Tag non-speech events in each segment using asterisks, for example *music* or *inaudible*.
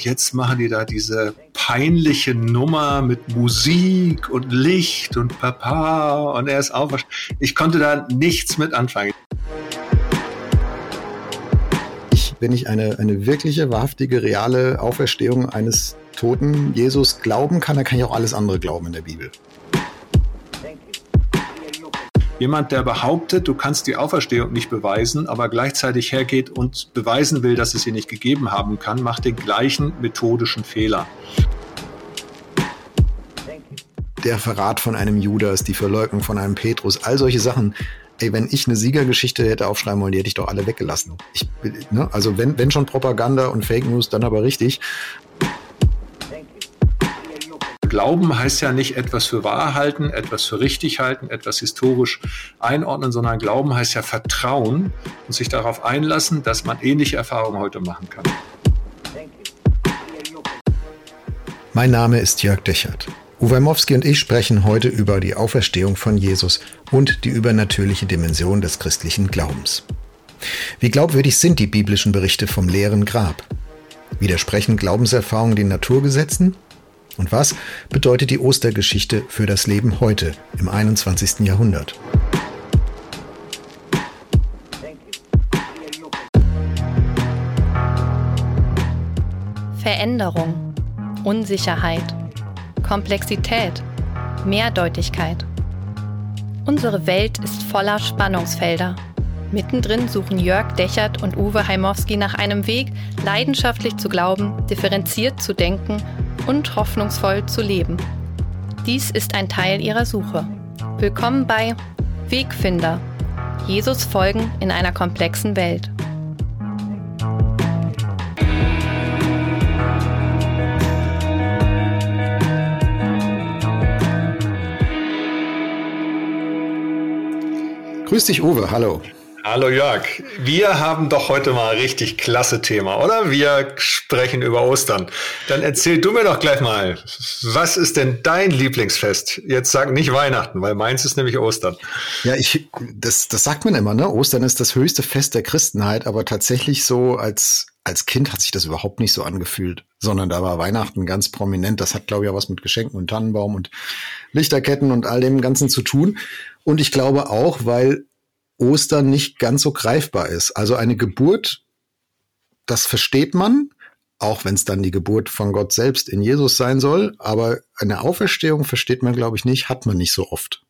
und jetzt machen die da diese peinliche Nummer mit Musik und Licht und Papa und er ist auferstanden. Ich konnte da nichts mit anfangen. Ich, wenn ich eine, eine wirkliche, wahrhaftige, reale Auferstehung eines toten Jesus glauben kann, dann kann ich auch alles andere glauben in der Bibel. Jemand, der behauptet, du kannst die Auferstehung nicht beweisen, aber gleichzeitig hergeht und beweisen will, dass es sie nicht gegeben haben kann, macht den gleichen methodischen Fehler. Der Verrat von einem Judas, die Verleugnung von einem Petrus, all solche Sachen. Ey, wenn ich eine Siegergeschichte hätte aufschreiben wollen, die hätte ich doch alle weggelassen. Ich, ne? Also wenn, wenn schon Propaganda und Fake News, dann aber richtig. Glauben heißt ja nicht etwas für wahr halten, etwas für richtig halten, etwas historisch einordnen, sondern Glauben heißt ja Vertrauen und sich darauf einlassen, dass man ähnliche Erfahrungen heute machen kann. Mein Name ist Jörg Dechert. Uwe Mowski und ich sprechen heute über die Auferstehung von Jesus und die übernatürliche Dimension des christlichen Glaubens. Wie glaubwürdig sind die biblischen Berichte vom leeren Grab? Widersprechen Glaubenserfahrungen den Naturgesetzen? Und was bedeutet die Ostergeschichte für das Leben heute im 21. Jahrhundert? Veränderung, Unsicherheit, Komplexität, Mehrdeutigkeit. Unsere Welt ist voller Spannungsfelder. Mittendrin suchen Jörg Dechert und Uwe Heimowski nach einem Weg, leidenschaftlich zu glauben, differenziert zu denken und hoffnungsvoll zu leben. Dies ist ein Teil ihrer Suche. Willkommen bei Wegfinder. Jesus folgen in einer komplexen Welt. Grüß dich, Uwe. Hallo. Hallo Jörg, wir haben doch heute mal ein richtig klasse Thema, oder? Wir sprechen über Ostern. Dann erzähl du mir doch gleich mal, was ist denn dein Lieblingsfest? Jetzt sag nicht Weihnachten, weil meins ist nämlich Ostern. Ja, ich, das, das sagt man immer, ne? Ostern ist das höchste Fest der Christenheit, aber tatsächlich so als, als Kind hat sich das überhaupt nicht so angefühlt, sondern da war Weihnachten ganz prominent. Das hat, glaube ich, auch was mit Geschenken und Tannenbaum und Lichterketten und all dem Ganzen zu tun. Und ich glaube auch, weil Ostern nicht ganz so greifbar ist. Also eine Geburt, das versteht man, auch wenn es dann die Geburt von Gott selbst in Jesus sein soll. Aber eine Auferstehung versteht man, glaube ich, nicht, hat man nicht so oft.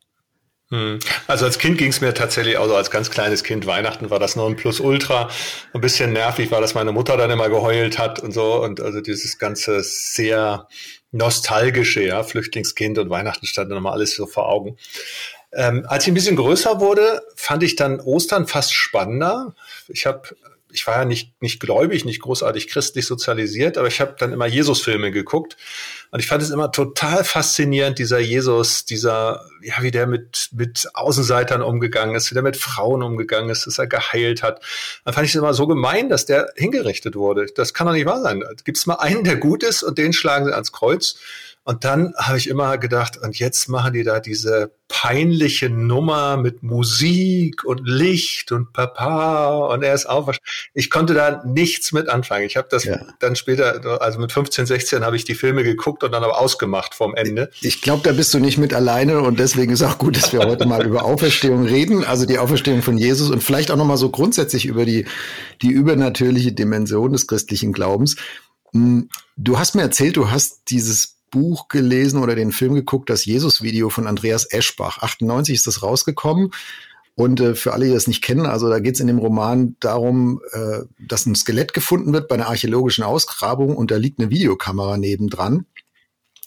Hm. Also als Kind ging es mir tatsächlich, also als ganz kleines Kind, Weihnachten war das nur ein Plus-Ultra. Ein bisschen nervig war, dass meine Mutter dann immer geheult hat und so. Und also dieses ganze sehr nostalgische, ja, Flüchtlingskind und Weihnachten stand dann immer alles so vor Augen. Ähm, als ich ein bisschen größer wurde, fand ich dann Ostern fast spannender. Ich habe ich war ja nicht, nicht gläubig, nicht großartig christlich sozialisiert, aber ich habe dann immer Jesus-Filme geguckt und ich fand es immer total faszinierend, dieser Jesus, dieser, ja, wie der mit, mit Außenseitern umgegangen ist, wie der mit Frauen umgegangen ist, dass er geheilt hat. Dann fand ich es immer so gemein, dass der hingerichtet wurde. Das kann doch nicht wahr sein. Gibt es mal einen, der gut ist und den schlagen sie ans Kreuz? Und dann habe ich immer gedacht, und jetzt machen die da diese peinliche Nummer mit Musik und Licht und Papa und er ist auf. Ich konnte da nichts mit anfangen. Ich habe das ja. dann später, also mit 15, 16 habe ich die Filme geguckt und dann aber ausgemacht vom Ende. Ich glaube, da bist du nicht mit alleine und deswegen ist auch gut, dass wir heute mal über Auferstehung reden, also die Auferstehung von Jesus und vielleicht auch nochmal so grundsätzlich über die, die übernatürliche Dimension des christlichen Glaubens. Hm, du hast mir erzählt, du hast dieses Buch gelesen oder den Film geguckt, das Jesus-Video von Andreas Eschbach. 98 ist das rausgekommen. Und äh, für alle, die das nicht kennen, also da geht es in dem Roman darum, äh, dass ein Skelett gefunden wird bei einer archäologischen Ausgrabung und da liegt eine Videokamera nebendran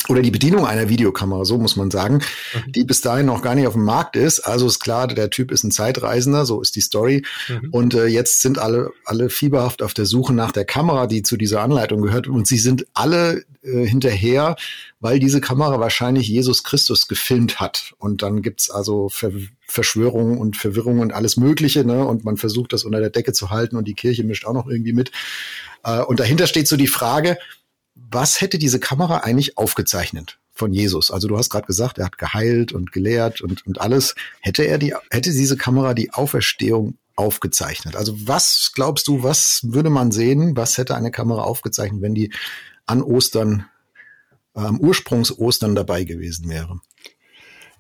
oder die Bedienung einer Videokamera, so muss man sagen, mhm. die bis dahin noch gar nicht auf dem Markt ist. Also ist klar, der Typ ist ein Zeitreisender, so ist die Story. Mhm. Und äh, jetzt sind alle, alle fieberhaft auf der Suche nach der Kamera, die zu dieser Anleitung gehört. Und sie sind alle äh, hinterher, weil diese Kamera wahrscheinlich Jesus Christus gefilmt hat. Und dann gibt's also Ver Verschwörungen und Verwirrungen und alles Mögliche. Ne? Und man versucht, das unter der Decke zu halten und die Kirche mischt auch noch irgendwie mit. Äh, und dahinter steht so die Frage, was hätte diese Kamera eigentlich aufgezeichnet von Jesus? Also du hast gerade gesagt, er hat geheilt und gelehrt und, und alles. Hätte er die, hätte diese Kamera die Auferstehung aufgezeichnet? Also was glaubst du, was würde man sehen? Was hätte eine Kamera aufgezeichnet, wenn die an Ostern, am ähm, Ursprungs-Ostern dabei gewesen wäre.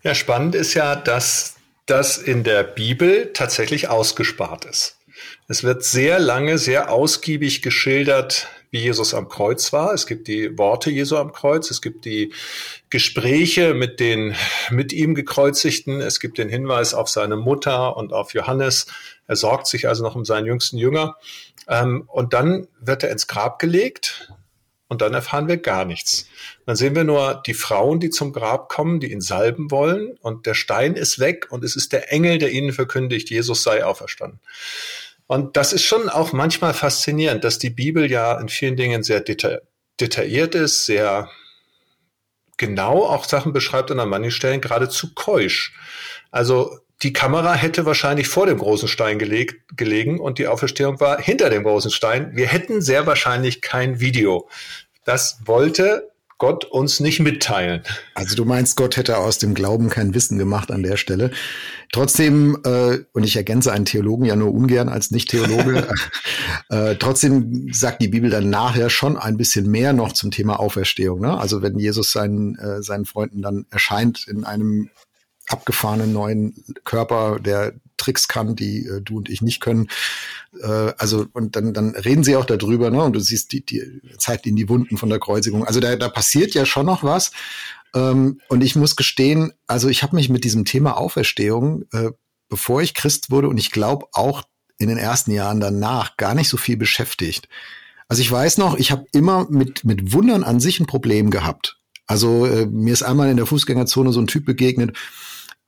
Ja, spannend ist ja, dass das in der Bibel tatsächlich ausgespart ist. Es wird sehr lange, sehr ausgiebig geschildert, wie Jesus am Kreuz war. Es gibt die Worte Jesu am Kreuz, es gibt die Gespräche mit den mit ihm gekreuzigten, es gibt den Hinweis auf seine Mutter und auf Johannes. Er sorgt sich also noch um seinen jüngsten Jünger. Ähm, und dann wird er ins Grab gelegt und dann erfahren wir gar nichts. Dann sehen wir nur die Frauen, die zum Grab kommen, die ihn salben wollen und der Stein ist weg und es ist der Engel, der ihnen verkündigt, Jesus sei auferstanden. Und das ist schon auch manchmal faszinierend, dass die Bibel ja in vielen Dingen sehr deta detailliert ist, sehr genau auch Sachen beschreibt und an manchen Stellen geradezu keusch. Also die Kamera hätte wahrscheinlich vor dem großen Stein gelegt, gelegen und die Auferstehung war hinter dem großen Stein. Wir hätten sehr wahrscheinlich kein Video. Das wollte Gott uns nicht mitteilen. Also du meinst, Gott hätte aus dem Glauben kein Wissen gemacht an der Stelle. Trotzdem, äh, und ich ergänze einen Theologen ja nur ungern als Nicht-Theologe, *laughs* äh, trotzdem sagt die Bibel dann nachher schon ein bisschen mehr noch zum Thema Auferstehung. Ne? Also wenn Jesus seinen, äh, seinen Freunden dann erscheint in einem abgefahrenen neuen Körper, der Tricks kann, die äh, du und ich nicht können. Äh, also und dann, dann reden sie auch darüber, ne? Und du siehst die, die zeigt ihnen die Wunden von der Kreuzigung. Also da, da passiert ja schon noch was. Ähm, und ich muss gestehen, also ich habe mich mit diesem Thema Auferstehung, äh, bevor ich Christ wurde und ich glaube auch in den ersten Jahren danach gar nicht so viel beschäftigt. Also ich weiß noch, ich habe immer mit mit Wundern an sich ein Problem gehabt. Also äh, mir ist einmal in der Fußgängerzone so ein Typ begegnet,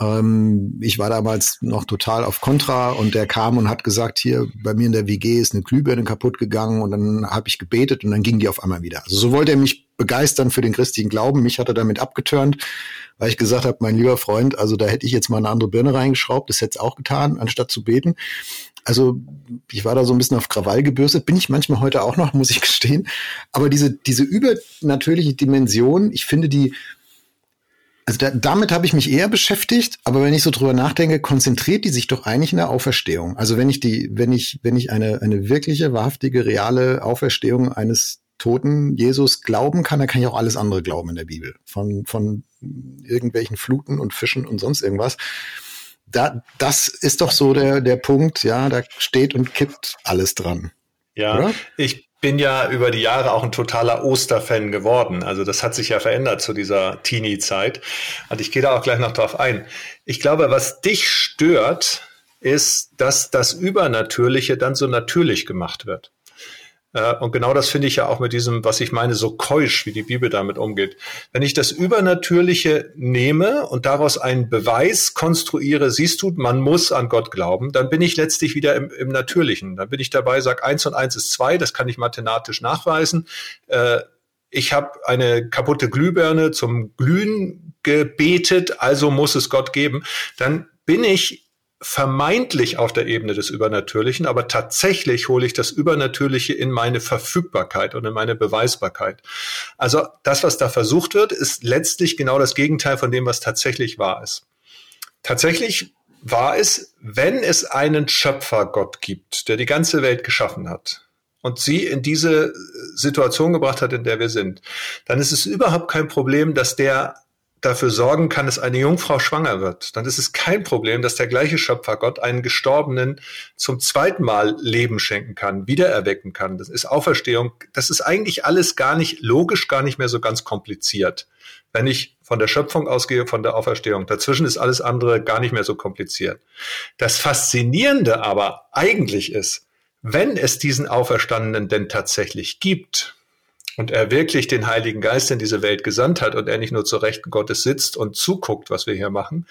ähm, ich war damals noch total auf Kontra und der kam und hat gesagt, hier bei mir in der WG ist eine Glühbirne kaputt gegangen und dann habe ich gebetet und dann ging die auf einmal wieder. Also so wollte er mich begeistern für den christlichen Glauben. Mich hat er damit abgeturnt, weil ich gesagt habe, mein lieber Freund, also da hätte ich jetzt mal eine andere Birne reingeschraubt, das hätte es auch getan, anstatt zu beten. Also ich war da so ein bisschen auf Krawall gebürstet, bin ich manchmal heute auch noch, muss ich gestehen. Aber diese, diese übernatürliche Dimension, ich finde die, also da, damit habe ich mich eher beschäftigt, aber wenn ich so drüber nachdenke, konzentriert die sich doch eigentlich in der Auferstehung. Also wenn ich die, wenn ich, wenn ich eine, eine wirkliche, wahrhaftige, reale Auferstehung eines toten Jesus glauben kann, dann kann ich auch alles andere glauben in der Bibel. Von, von irgendwelchen Fluten und Fischen und sonst irgendwas. Da, das ist doch so der, der Punkt, ja, da steht und kippt alles dran. Ja, Oder? ich bin ja über die Jahre auch ein totaler Osterfan geworden. Also das hat sich ja verändert zu dieser Teenie-Zeit. Und ich gehe da auch gleich noch drauf ein. Ich glaube, was dich stört, ist, dass das Übernatürliche dann so natürlich gemacht wird. Äh, und genau das finde ich ja auch mit diesem, was ich meine, so keusch, wie die Bibel damit umgeht. Wenn ich das Übernatürliche nehme und daraus einen Beweis konstruiere, siehst du, man muss an Gott glauben, dann bin ich letztlich wieder im, im Natürlichen. Dann bin ich dabei, sag eins und eins ist zwei, das kann ich mathematisch nachweisen. Äh, ich habe eine kaputte Glühbirne zum Glühen gebetet, also muss es Gott geben. Dann bin ich vermeintlich auf der Ebene des Übernatürlichen, aber tatsächlich hole ich das Übernatürliche in meine Verfügbarkeit und in meine Beweisbarkeit. Also das, was da versucht wird, ist letztlich genau das Gegenteil von dem, was tatsächlich wahr ist. Tatsächlich wahr ist, wenn es einen Schöpfergott gibt, der die ganze Welt geschaffen hat, und sie in diese Situation gebracht hat, in der wir sind, dann ist es überhaupt kein Problem, dass der dafür sorgen kann, dass eine Jungfrau schwanger wird, dann ist es kein Problem, dass der gleiche Schöpfer Gott einen Gestorbenen zum zweiten Mal Leben schenken kann, wiedererwecken kann. Das ist Auferstehung. Das ist eigentlich alles gar nicht logisch, gar nicht mehr so ganz kompliziert. Wenn ich von der Schöpfung ausgehe, von der Auferstehung. Dazwischen ist alles andere gar nicht mehr so kompliziert. Das Faszinierende aber eigentlich ist, wenn es diesen Auferstandenen denn tatsächlich gibt, und er wirklich den Heiligen Geist in diese Welt gesandt hat und er nicht nur zur Rechten Gottes sitzt und zuguckt, was wir hier machen,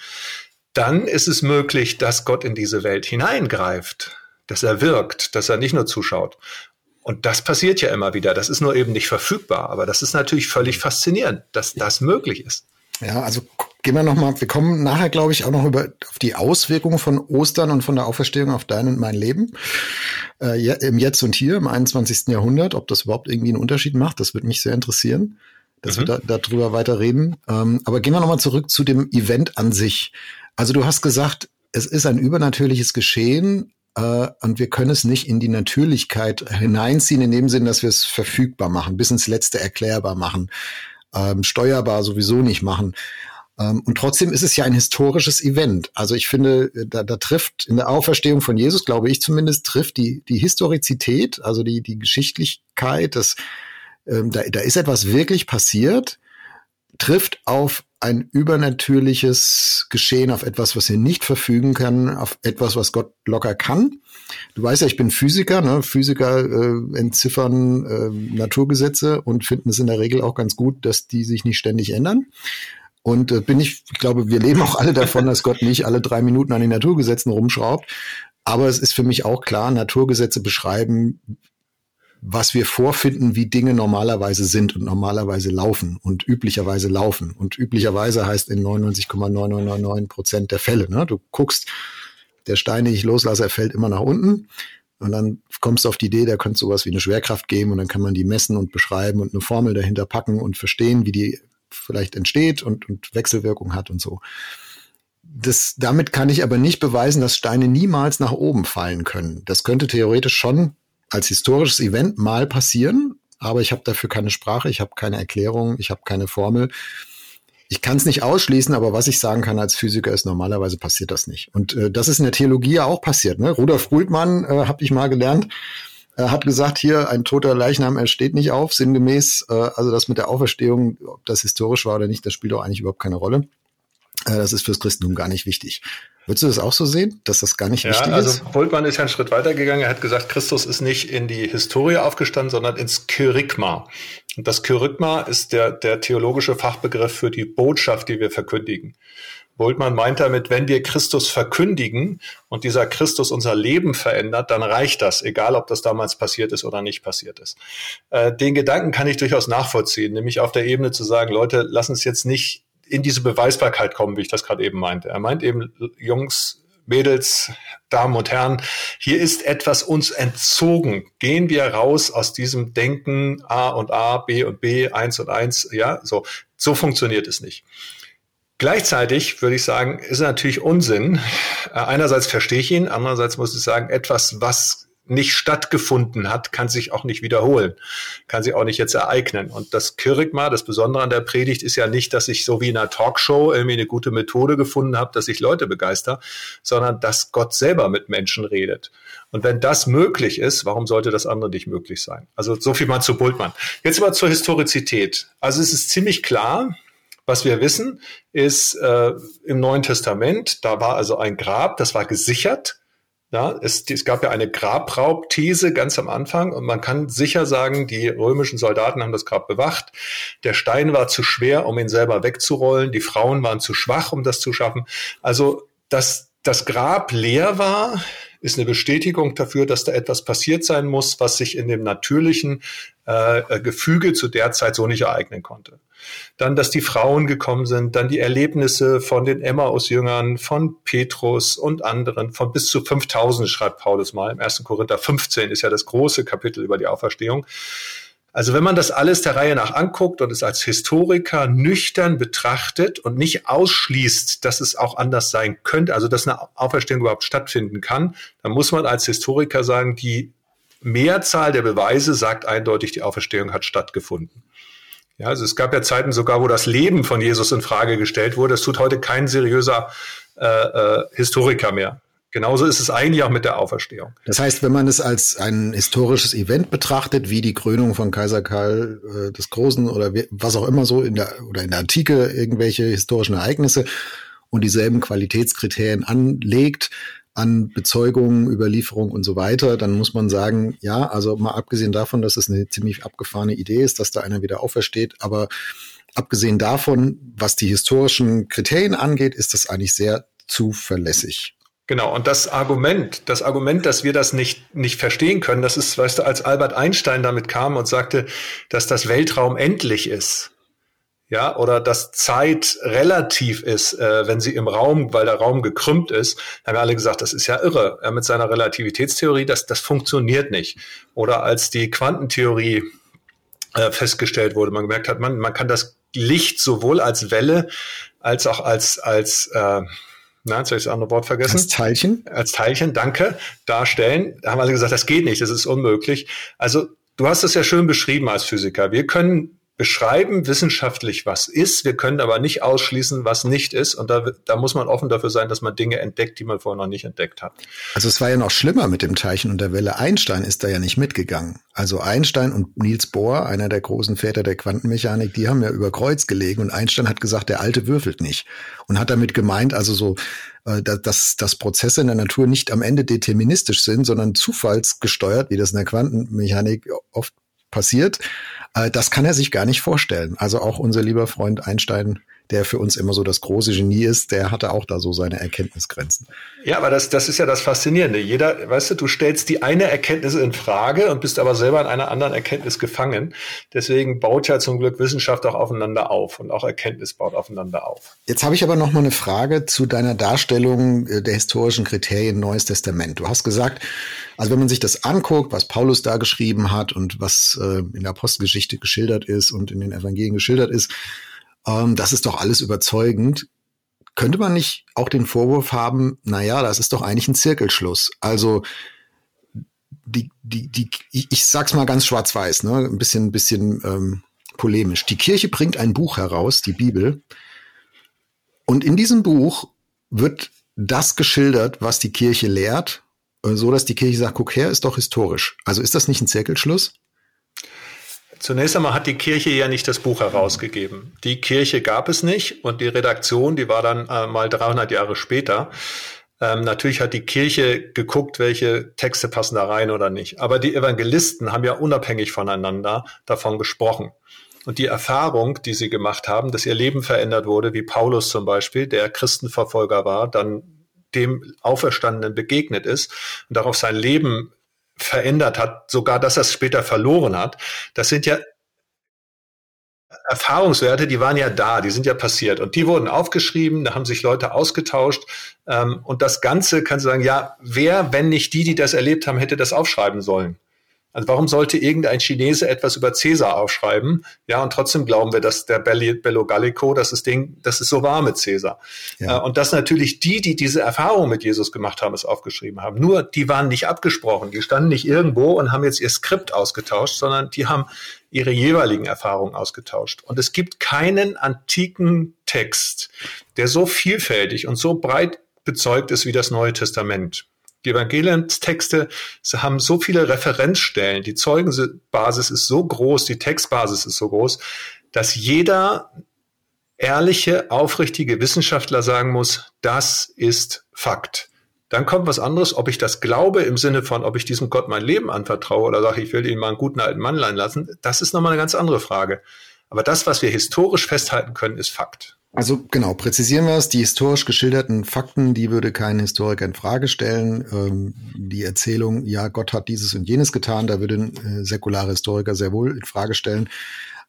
dann ist es möglich, dass Gott in diese Welt hineingreift, dass er wirkt, dass er nicht nur zuschaut. Und das passiert ja immer wieder. Das ist nur eben nicht verfügbar. Aber das ist natürlich völlig faszinierend, dass das möglich ist. Ja, also gehen wir nochmal, wir kommen nachher, glaube ich, auch noch über auf die Auswirkungen von Ostern und von der Auferstehung auf dein und mein Leben. Äh, Im Jetzt und Hier, im 21. Jahrhundert, ob das überhaupt irgendwie einen Unterschied macht, das würde mich sehr interessieren, dass mhm. wir da, darüber weiter reden. Ähm, aber gehen wir nochmal zurück zu dem Event an sich. Also du hast gesagt, es ist ein übernatürliches Geschehen, äh, und wir können es nicht in die Natürlichkeit hineinziehen, in dem Sinn, dass wir es verfügbar machen, bis ins Letzte erklärbar machen, ähm, steuerbar sowieso nicht machen. Ähm, und trotzdem ist es ja ein historisches Event. Also ich finde, da, da trifft in der Auferstehung von Jesus, glaube ich zumindest, trifft die, die Historizität, also die, die Geschichtlichkeit, das, ähm, da, da ist etwas wirklich passiert, trifft auf ein übernatürliches Geschehen, auf etwas, was wir nicht verfügen können, auf etwas, was Gott locker kann. Du weißt ja, ich bin Physiker. Ne? Physiker äh, entziffern äh, Naturgesetze und finden es in der Regel auch ganz gut, dass die sich nicht ständig ändern. Und äh, bin ich, ich glaube, wir leben auch alle davon, dass Gott nicht alle drei Minuten an den Naturgesetzen rumschraubt. Aber es ist für mich auch klar, Naturgesetze beschreiben, was wir vorfinden, wie Dinge normalerweise sind und normalerweise laufen und üblicherweise laufen. Und üblicherweise heißt in 99,9999 Prozent der Fälle. Ne? Du guckst, der Stein, den ich loslasse, er fällt immer nach unten. Und dann kommst du auf die Idee, da könnte sowas wie eine Schwerkraft geben und dann kann man die messen und beschreiben und eine Formel dahinter packen und verstehen, wie die vielleicht entsteht und, und Wechselwirkung hat und so. Das, damit kann ich aber nicht beweisen, dass Steine niemals nach oben fallen können. Das könnte theoretisch schon als historisches Event mal passieren, aber ich habe dafür keine Sprache, ich habe keine Erklärung, ich habe keine Formel. Ich kann es nicht ausschließen, aber was ich sagen kann als Physiker ist, normalerweise passiert das nicht. Und äh, das ist in der Theologie ja auch passiert. Ne? Rudolf Bultmann, äh, habe ich mal gelernt, er hat gesagt, hier ein toter Leichnam, er steht nicht auf, sinngemäß. Äh, also das mit der Auferstehung, ob das historisch war oder nicht, das spielt doch eigentlich überhaupt keine Rolle. Äh, das ist fürs Christentum gar nicht wichtig. Würdest du das auch so sehen, dass das gar nicht ja, wichtig also ist? Also Bultmann ist ja einen Schritt weitergegangen. Er hat gesagt, Christus ist nicht in die Historie aufgestanden, sondern ins Kyrigma. Und das Kyrigma ist der, der theologische Fachbegriff für die Botschaft, die wir verkündigen. Bultmann meint damit, wenn wir Christus verkündigen und dieser Christus unser Leben verändert, dann reicht das, egal ob das damals passiert ist oder nicht passiert ist. Äh, den Gedanken kann ich durchaus nachvollziehen, nämlich auf der Ebene zu sagen, Leute, lass uns jetzt nicht in diese Beweisbarkeit kommen, wie ich das gerade eben meinte. Er meint eben, Jungs, Mädels, Damen und Herren, hier ist etwas uns entzogen. Gehen wir raus aus diesem Denken A und A, B und B, eins und eins, ja, so. So funktioniert es nicht. Gleichzeitig würde ich sagen, ist natürlich Unsinn. Äh, einerseits verstehe ich ihn, andererseits muss ich sagen, etwas, was nicht stattgefunden hat, kann sich auch nicht wiederholen, kann sich auch nicht jetzt ereignen. Und das Kirigma, das Besondere an der Predigt ist ja nicht, dass ich so wie in einer Talkshow irgendwie eine gute Methode gefunden habe, dass ich Leute begeister, sondern dass Gott selber mit Menschen redet. Und wenn das möglich ist, warum sollte das andere nicht möglich sein? Also so viel mal zu Bultmann. Jetzt aber zur Historizität. Also es ist ziemlich klar, was wir wissen, ist äh, im Neuen Testament, da war also ein Grab, das war gesichert. Ja, es, es gab ja eine Grabraubthese ganz am Anfang und man kann sicher sagen, die römischen Soldaten haben das Grab bewacht. Der Stein war zu schwer, um ihn selber wegzurollen. Die Frauen waren zu schwach, um das zu schaffen. Also, dass das Grab leer war, ist eine Bestätigung dafür, dass da etwas passiert sein muss, was sich in dem natürlichen äh, Gefüge zu der Zeit so nicht ereignen konnte dann, dass die Frauen gekommen sind, dann die Erlebnisse von den Emmaus-Jüngern, von Petrus und anderen, von bis zu 5000 schreibt Paulus mal. Im 1. Korinther 15 ist ja das große Kapitel über die Auferstehung. Also wenn man das alles der Reihe nach anguckt und es als Historiker nüchtern betrachtet und nicht ausschließt, dass es auch anders sein könnte, also dass eine Auferstehung überhaupt stattfinden kann, dann muss man als Historiker sagen, die Mehrzahl der Beweise sagt eindeutig, die Auferstehung hat stattgefunden. Ja, also es gab ja Zeiten sogar, wo das Leben von Jesus in Frage gestellt wurde. Das tut heute kein seriöser äh, äh, Historiker mehr. Genauso ist es eigentlich auch mit der Auferstehung. Das heißt, wenn man es als ein historisches Event betrachtet, wie die Krönung von Kaiser Karl äh, des Großen oder was auch immer so in der oder in der Antike irgendwelche historischen Ereignisse und dieselben Qualitätskriterien anlegt, an Bezeugungen, Überlieferung und so weiter, dann muss man sagen, ja, also mal abgesehen davon, dass es eine ziemlich abgefahrene Idee ist, dass da einer wieder aufersteht, aber abgesehen davon, was die historischen Kriterien angeht, ist das eigentlich sehr zuverlässig. Genau, und das Argument, das Argument, dass wir das nicht, nicht verstehen können, das ist, weißt du, als Albert Einstein damit kam und sagte, dass das Weltraum endlich ist, ja, oder dass Zeit relativ ist, äh, wenn sie im Raum, weil der Raum gekrümmt ist, haben alle gesagt, das ist ja irre. Ja, mit seiner Relativitätstheorie, das, das funktioniert nicht. Oder als die Quantentheorie äh, festgestellt wurde, man gemerkt hat, man, man kann das Licht sowohl als Welle als auch als, als äh, na, jetzt habe ich das andere Wort vergessen. Als Teilchen? Als Teilchen, danke, darstellen. Da haben wir gesagt, das geht nicht, das ist unmöglich. Also du hast es ja schön beschrieben als Physiker. Wir können beschreiben wissenschaftlich, was ist. Wir können aber nicht ausschließen, was nicht ist. Und da, da muss man offen dafür sein, dass man Dinge entdeckt, die man vorher noch nicht entdeckt hat. Also es war ja noch schlimmer mit dem Teilchen und der Welle. Einstein ist da ja nicht mitgegangen. Also Einstein und Niels Bohr, einer der großen Väter der Quantenmechanik, die haben ja über Kreuz gelegen und Einstein hat gesagt, der Alte würfelt nicht. Und hat damit gemeint, also so, äh, dass, dass Prozesse in der Natur nicht am Ende deterministisch sind, sondern zufallsgesteuert, wie das in der Quantenmechanik oft passiert. Äh, das kann er sich gar nicht vorstellen. Also auch unser lieber Freund Einstein der für uns immer so das große Genie ist, der hatte auch da so seine Erkenntnisgrenzen. Ja, aber das, das ist ja das Faszinierende. Jeder, weißt du, du stellst die eine Erkenntnis in Frage und bist aber selber in einer anderen Erkenntnis gefangen. Deswegen baut ja zum Glück Wissenschaft auch aufeinander auf und auch Erkenntnis baut aufeinander auf. Jetzt habe ich aber noch mal eine Frage zu deiner Darstellung äh, der historischen Kriterien Neues Testament. Du hast gesagt, also wenn man sich das anguckt, was Paulus da geschrieben hat und was äh, in der Apostelgeschichte geschildert ist und in den Evangelien geschildert ist, ähm, das ist doch alles überzeugend. Könnte man nicht auch den Vorwurf haben, na ja, das ist doch eigentlich ein Zirkelschluss. Also die, die, die, ich, ich sag's mal ganz schwarz-weiß, ne, ein bisschen, ein bisschen ähm, polemisch. Die Kirche bringt ein Buch heraus, die Bibel, und in diesem Buch wird das geschildert, was die Kirche lehrt, so dass die Kirche sagt, guck her, ist doch historisch. Also ist das nicht ein Zirkelschluss? Zunächst einmal hat die Kirche ja nicht das Buch herausgegeben. Die Kirche gab es nicht und die Redaktion, die war dann äh, mal 300 Jahre später. Ähm, natürlich hat die Kirche geguckt, welche Texte passen da rein oder nicht. Aber die Evangelisten haben ja unabhängig voneinander davon gesprochen. Und die Erfahrung, die sie gemacht haben, dass ihr Leben verändert wurde, wie Paulus zum Beispiel, der Christenverfolger war, dann dem Auferstandenen begegnet ist und darauf sein Leben verändert hat, sogar dass er es später verloren hat. Das sind ja Erfahrungswerte, die waren ja da, die sind ja passiert und die wurden aufgeschrieben, da haben sich Leute ausgetauscht ähm, und das Ganze kannst du sagen, ja, wer, wenn nicht die, die das erlebt haben, hätte das aufschreiben sollen? Also warum sollte irgendein Chinese etwas über Cäsar aufschreiben? Ja, und trotzdem glauben wir, dass der Bello Gallico, das ist Ding, das ist so war mit Cäsar. Ja. Äh, und dass natürlich die, die diese Erfahrung mit Jesus gemacht haben, es aufgeschrieben haben. Nur die waren nicht abgesprochen. Die standen nicht irgendwo und haben jetzt ihr Skript ausgetauscht, sondern die haben ihre jeweiligen Erfahrungen ausgetauscht. Und es gibt keinen antiken Text, der so vielfältig und so breit bezeugt ist wie das Neue Testament. Die Evangelientexte haben so viele Referenzstellen, die Zeugenbasis ist so groß, die Textbasis ist so groß, dass jeder ehrliche, aufrichtige Wissenschaftler sagen muss, das ist Fakt. Dann kommt was anderes, ob ich das glaube im Sinne von, ob ich diesem Gott mein Leben anvertraue oder sage, ich will ihn mal einen guten alten Mann lassen, das ist nochmal eine ganz andere Frage. Aber das, was wir historisch festhalten können, ist Fakt. Also genau, präzisieren wir es. Die historisch geschilderten Fakten, die würde kein Historiker in Frage stellen. Ähm, die Erzählung, ja, Gott hat dieses und jenes getan, da würde ein äh, säkulare Historiker sehr wohl in Frage stellen.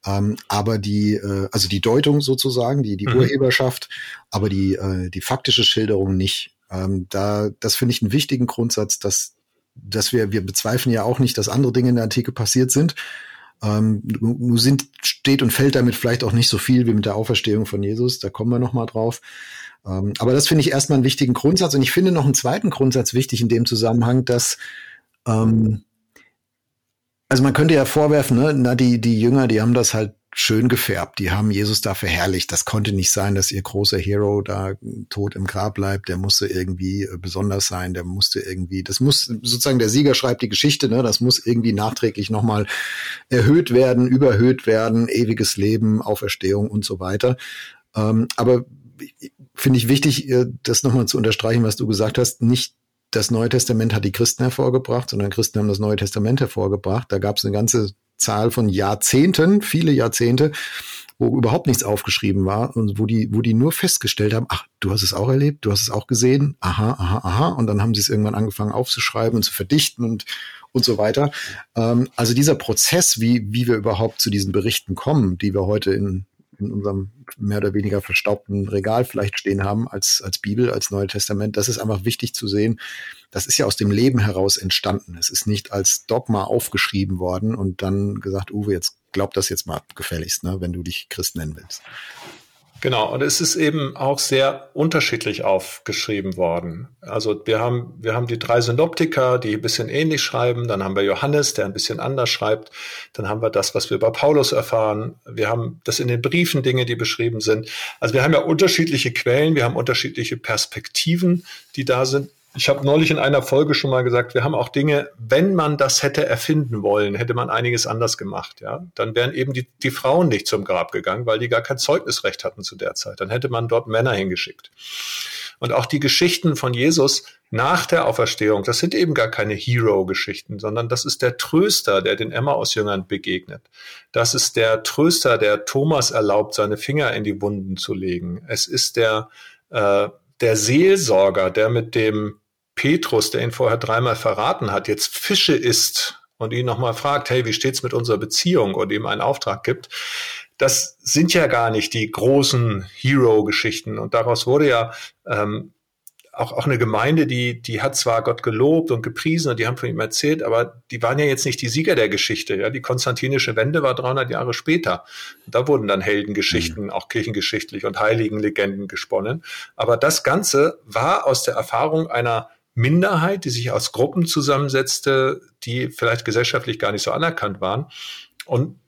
Ähm, aber die, äh, also die Deutung sozusagen, die, die mhm. Urheberschaft, aber die, äh, die faktische Schilderung nicht. Ähm, da, das finde ich einen wichtigen Grundsatz, dass, dass wir, wir bezweifeln ja auch nicht, dass andere Dinge in der Antike passiert sind. Ähm, nun sind, steht und fällt damit vielleicht auch nicht so viel wie mit der Auferstehung von Jesus, da kommen wir noch mal drauf. Ähm, aber das finde ich erstmal einen wichtigen Grundsatz. Und ich finde noch einen zweiten Grundsatz wichtig in dem Zusammenhang, dass ähm, also man könnte ja vorwerfen, ne, na, die, die Jünger, die haben das halt schön gefärbt. Die haben Jesus da verherrlicht. Das konnte nicht sein, dass ihr großer Hero da tot im Grab bleibt. Der musste irgendwie äh, besonders sein. Der musste irgendwie, das muss sozusagen der Sieger schreibt die Geschichte. Ne? Das muss irgendwie nachträglich nochmal erhöht werden, überhöht werden, ewiges Leben, Auferstehung und so weiter. Ähm, aber finde ich wichtig, äh, das nochmal zu unterstreichen, was du gesagt hast. Nicht das Neue Testament hat die Christen hervorgebracht, sondern Christen haben das Neue Testament hervorgebracht. Da gab es eine ganze Zahl von Jahrzehnten, viele Jahrzehnte, wo überhaupt nichts aufgeschrieben war und wo die, wo die nur festgestellt haben, ach, du hast es auch erlebt, du hast es auch gesehen, aha, aha, aha, und dann haben sie es irgendwann angefangen aufzuschreiben und zu verdichten und und so weiter. Ähm, also dieser Prozess, wie, wie wir überhaupt zu diesen Berichten kommen, die wir heute in, in unserem mehr oder weniger verstaubten Regal vielleicht stehen haben als, als Bibel, als Neue Testament, das ist einfach wichtig zu sehen, das ist ja aus dem Leben heraus entstanden. Es ist nicht als Dogma aufgeschrieben worden und dann gesagt, Uwe, jetzt glaub das jetzt mal gefälligst, ne, wenn du dich Christ nennen willst. Genau, und es ist eben auch sehr unterschiedlich aufgeschrieben worden. Also wir haben, wir haben die drei Synoptiker, die ein bisschen ähnlich schreiben, dann haben wir Johannes, der ein bisschen anders schreibt, dann haben wir das, was wir bei Paulus erfahren, wir haben das in den Briefen Dinge, die beschrieben sind. Also wir haben ja unterschiedliche Quellen, wir haben unterschiedliche Perspektiven, die da sind. Ich habe neulich in einer Folge schon mal gesagt, wir haben auch Dinge, wenn man das hätte erfinden wollen, hätte man einiges anders gemacht. Ja, dann wären eben die, die Frauen nicht zum Grab gegangen, weil die gar kein Zeugnisrecht hatten zu der Zeit. Dann hätte man dort Männer hingeschickt. Und auch die Geschichten von Jesus nach der Auferstehung, das sind eben gar keine Hero-Geschichten, sondern das ist der Tröster, der den Emmaus-Jüngern begegnet. Das ist der Tröster, der Thomas erlaubt, seine Finger in die Wunden zu legen. Es ist der, äh, der Seelsorger, der mit dem Petrus, der ihn vorher dreimal verraten hat, jetzt Fische isst und ihn nochmal fragt, hey, wie steht's mit unserer Beziehung und ihm einen Auftrag gibt, das sind ja gar nicht die großen Hero-Geschichten. Und daraus wurde ja ähm, auch, auch eine Gemeinde, die, die hat zwar Gott gelobt und gepriesen und die haben von ihm erzählt, aber die waren ja jetzt nicht die Sieger der Geschichte. Ja, die konstantinische Wende war 300 Jahre später. Und da wurden dann Heldengeschichten, mhm. auch kirchengeschichtlich und Heiligenlegenden gesponnen. Aber das Ganze war aus der Erfahrung einer Minderheit, die sich aus Gruppen zusammensetzte, die vielleicht gesellschaftlich gar nicht so anerkannt waren. Und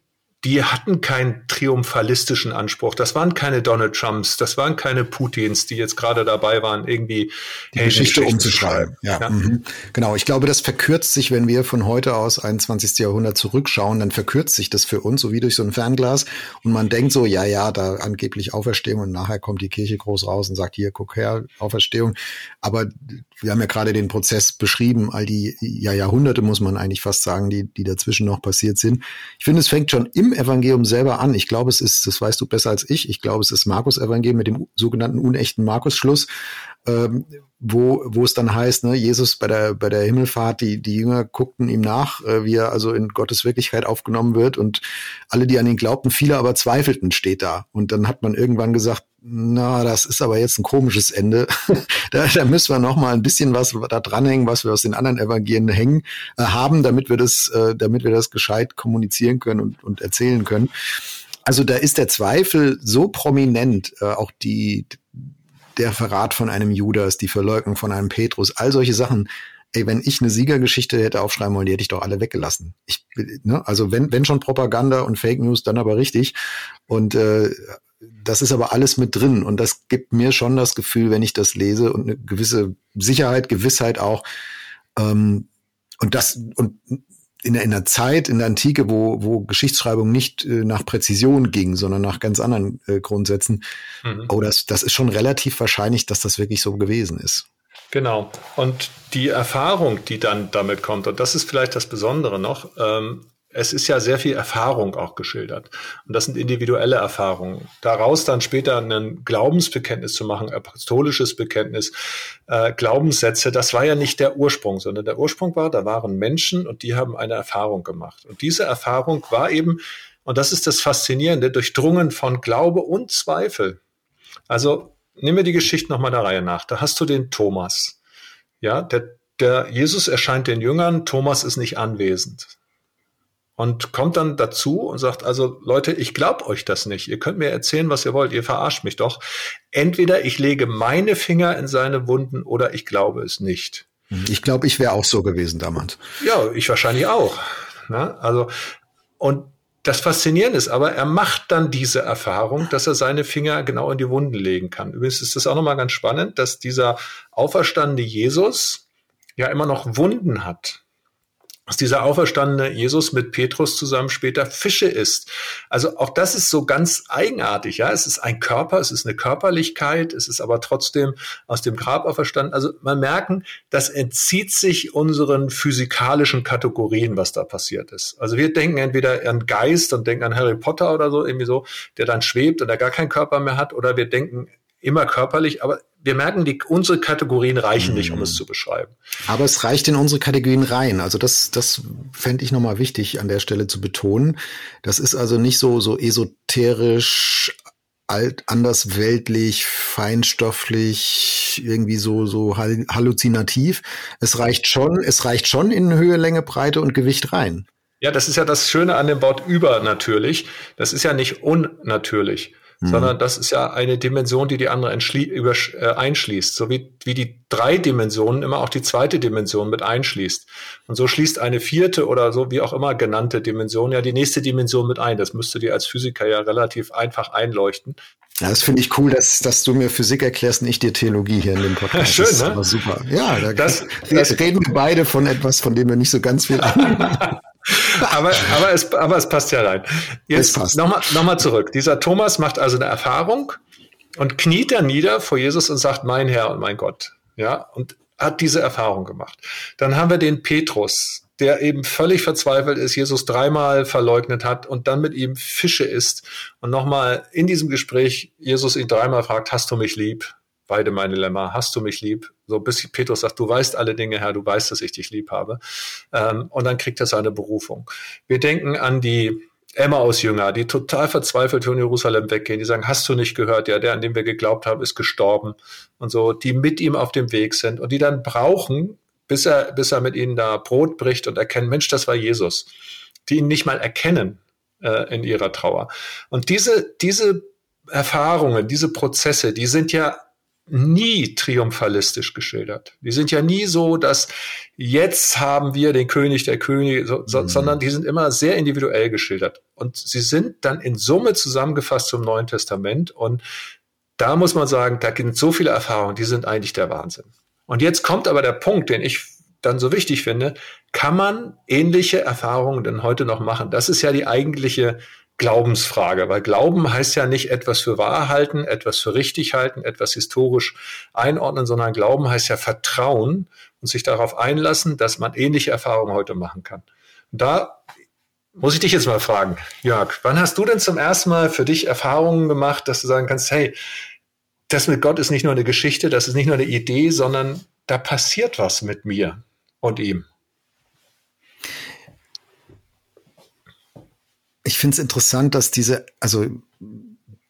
die hatten keinen triumphalistischen Anspruch. Das waren keine Donald Trumps, das waren keine Putins, die jetzt gerade dabei waren, irgendwie die Geschichte umzuschreiben. Ja, ja. Mhm. genau. Ich glaube, das verkürzt sich, wenn wir von heute aus 21. Jahrhundert zurückschauen, dann verkürzt sich das für uns so wie durch so ein Fernglas und man denkt so, ja, ja, da angeblich Auferstehung und nachher kommt die Kirche groß raus und sagt, hier, guck her, Auferstehung. Aber wir haben ja gerade den Prozess beschrieben, all die ja, Jahrhunderte, muss man eigentlich fast sagen, die, die dazwischen noch passiert sind. Ich finde, es fängt schon im Evangelium selber an. Ich glaube, es ist, das weißt du besser als ich, ich glaube, es ist Markus Evangelium mit dem sogenannten unechten Markus-Schluss, ähm, wo, wo es dann heißt, ne, Jesus bei der, bei der Himmelfahrt, die, die Jünger guckten ihm nach, äh, wie er also in Gottes Wirklichkeit aufgenommen wird und alle, die an ihn glaubten, viele aber zweifelten, steht da. Und dann hat man irgendwann gesagt, na, das ist aber jetzt ein komisches Ende. *laughs* da, da müssen wir noch mal ein bisschen was da dranhängen, was wir aus den anderen Evangelien hängen, äh, haben, damit wir das, äh, damit wir das gescheit kommunizieren können und, und erzählen können. Also da ist der Zweifel so prominent, äh, auch die, der Verrat von einem Judas, die Verleugnung von einem Petrus, all solche Sachen. Ey, wenn ich eine Siegergeschichte hätte aufschreiben wollen, die hätte ich doch alle weggelassen. Ich, ne, also wenn, wenn schon Propaganda und Fake News, dann aber richtig. Und äh, das ist aber alles mit drin und das gibt mir schon das Gefühl, wenn ich das lese und eine gewisse Sicherheit, Gewissheit auch. Ähm, und das und in der, in der Zeit, in der Antike, wo, wo Geschichtsschreibung nicht äh, nach Präzision ging, sondern nach ganz anderen äh, Grundsätzen, mhm. oh, das, das ist schon relativ wahrscheinlich, dass das wirklich so gewesen ist. Genau. Und die Erfahrung, die dann damit kommt, und das ist vielleicht das Besondere noch, ähm, es ist ja sehr viel Erfahrung auch geschildert. Und das sind individuelle Erfahrungen. Daraus dann später ein Glaubensbekenntnis zu machen, apostolisches Bekenntnis, äh, Glaubenssätze, das war ja nicht der Ursprung, sondern der Ursprung war, da waren Menschen und die haben eine Erfahrung gemacht. Und diese Erfahrung war eben, und das ist das Faszinierende, durchdrungen von Glaube und Zweifel. Also nehmen wir die Geschichte nochmal der Reihe nach. Da hast du den Thomas. Ja, der, der Jesus erscheint den Jüngern, Thomas ist nicht anwesend und kommt dann dazu und sagt, also Leute, ich glaube euch das nicht. Ihr könnt mir erzählen, was ihr wollt. Ihr verarscht mich doch. Entweder ich lege meine Finger in seine Wunden oder ich glaube es nicht. Ich glaube, ich wäre auch so gewesen damals. Ja, ich wahrscheinlich auch. Na, ne? also, und das Faszinierende ist aber, er macht dann diese Erfahrung, dass er seine Finger genau in die Wunden legen kann. Übrigens ist das auch nochmal ganz spannend, dass dieser auferstandene Jesus ja immer noch Wunden hat dass dieser auferstandene Jesus mit Petrus zusammen später Fische isst. Also auch das ist so ganz eigenartig, ja. Es ist ein Körper, es ist eine Körperlichkeit, es ist aber trotzdem aus dem Grab auferstanden. Also man merken, das entzieht sich unseren physikalischen Kategorien, was da passiert ist. Also wir denken entweder an Geist und denken an Harry Potter oder so, irgendwie so, der dann schwebt und der gar keinen Körper mehr hat, oder wir denken immer körperlich, aber wir merken, die, unsere Kategorien reichen nicht, um es zu beschreiben. Aber es reicht in unsere Kategorien rein. Also das, das fände ich nochmal wichtig an der Stelle zu betonen. Das ist also nicht so, so esoterisch, alt, andersweltlich, feinstofflich, irgendwie so, so halluzinativ. Es reicht schon, es reicht schon in Höhe, Länge, Breite und Gewicht rein. Ja, das ist ja das Schöne an dem Wort übernatürlich. Das ist ja nicht unnatürlich mhm. sondern das ist ja eine Dimension, die die andere äh, einschließt, so wie, wie die drei Dimensionen immer auch die zweite Dimension mit einschließt. Und so schließt eine vierte oder so wie auch immer genannte Dimension ja die nächste Dimension mit ein. Das müsste dir als Physiker ja relativ einfach einleuchten. Ja, das finde ich cool, dass, dass du mir Physik erklärst und ich dir Theologie hier in dem Podcast. *laughs* Schön, das ne? Aber super. Ja, da das, das reden wir beide von etwas, von dem wir nicht so ganz viel *laughs* *laughs* aber, aber, es, aber es passt ja rein. Jetzt nochmal noch mal zurück. Dieser Thomas macht also eine Erfahrung und kniet dann nieder vor Jesus und sagt, mein Herr und mein Gott. Ja, und hat diese Erfahrung gemacht. Dann haben wir den Petrus, der eben völlig verzweifelt ist, Jesus dreimal verleugnet hat und dann mit ihm Fische isst und nochmal in diesem Gespräch Jesus ihn dreimal fragt, hast du mich lieb? Beide meine Lämmer, hast du mich lieb? So bis Petrus sagt, du weißt alle Dinge, Herr, du weißt, dass ich dich lieb habe. Ähm, und dann kriegt er seine Berufung. Wir denken an die Emmaus-Jünger, die total verzweifelt von Jerusalem weggehen, die sagen, hast du nicht gehört, ja, der, an dem wir geglaubt haben, ist gestorben und so, die mit ihm auf dem Weg sind und die dann brauchen, bis er, bis er mit ihnen da Brot bricht und erkennen, Mensch, das war Jesus, die ihn nicht mal erkennen äh, in ihrer Trauer. Und diese, diese Erfahrungen, diese Prozesse, die sind ja nie triumphalistisch geschildert. Die sind ja nie so, dass jetzt haben wir den König der Könige, so, so, mhm. sondern die sind immer sehr individuell geschildert. Und sie sind dann in Summe zusammengefasst zum Neuen Testament. Und da muss man sagen, da gibt so viele Erfahrungen, die sind eigentlich der Wahnsinn. Und jetzt kommt aber der Punkt, den ich dann so wichtig finde, kann man ähnliche Erfahrungen denn heute noch machen? Das ist ja die eigentliche Glaubensfrage, weil Glauben heißt ja nicht etwas für wahr halten, etwas für richtig halten, etwas historisch einordnen, sondern Glauben heißt ja Vertrauen und sich darauf einlassen, dass man ähnliche Erfahrungen heute machen kann. Und da muss ich dich jetzt mal fragen, Jörg, wann hast du denn zum ersten Mal für dich Erfahrungen gemacht, dass du sagen kannst, hey, das mit Gott ist nicht nur eine Geschichte, das ist nicht nur eine Idee, sondern da passiert was mit mir und ihm. Ich finde es interessant, dass diese, also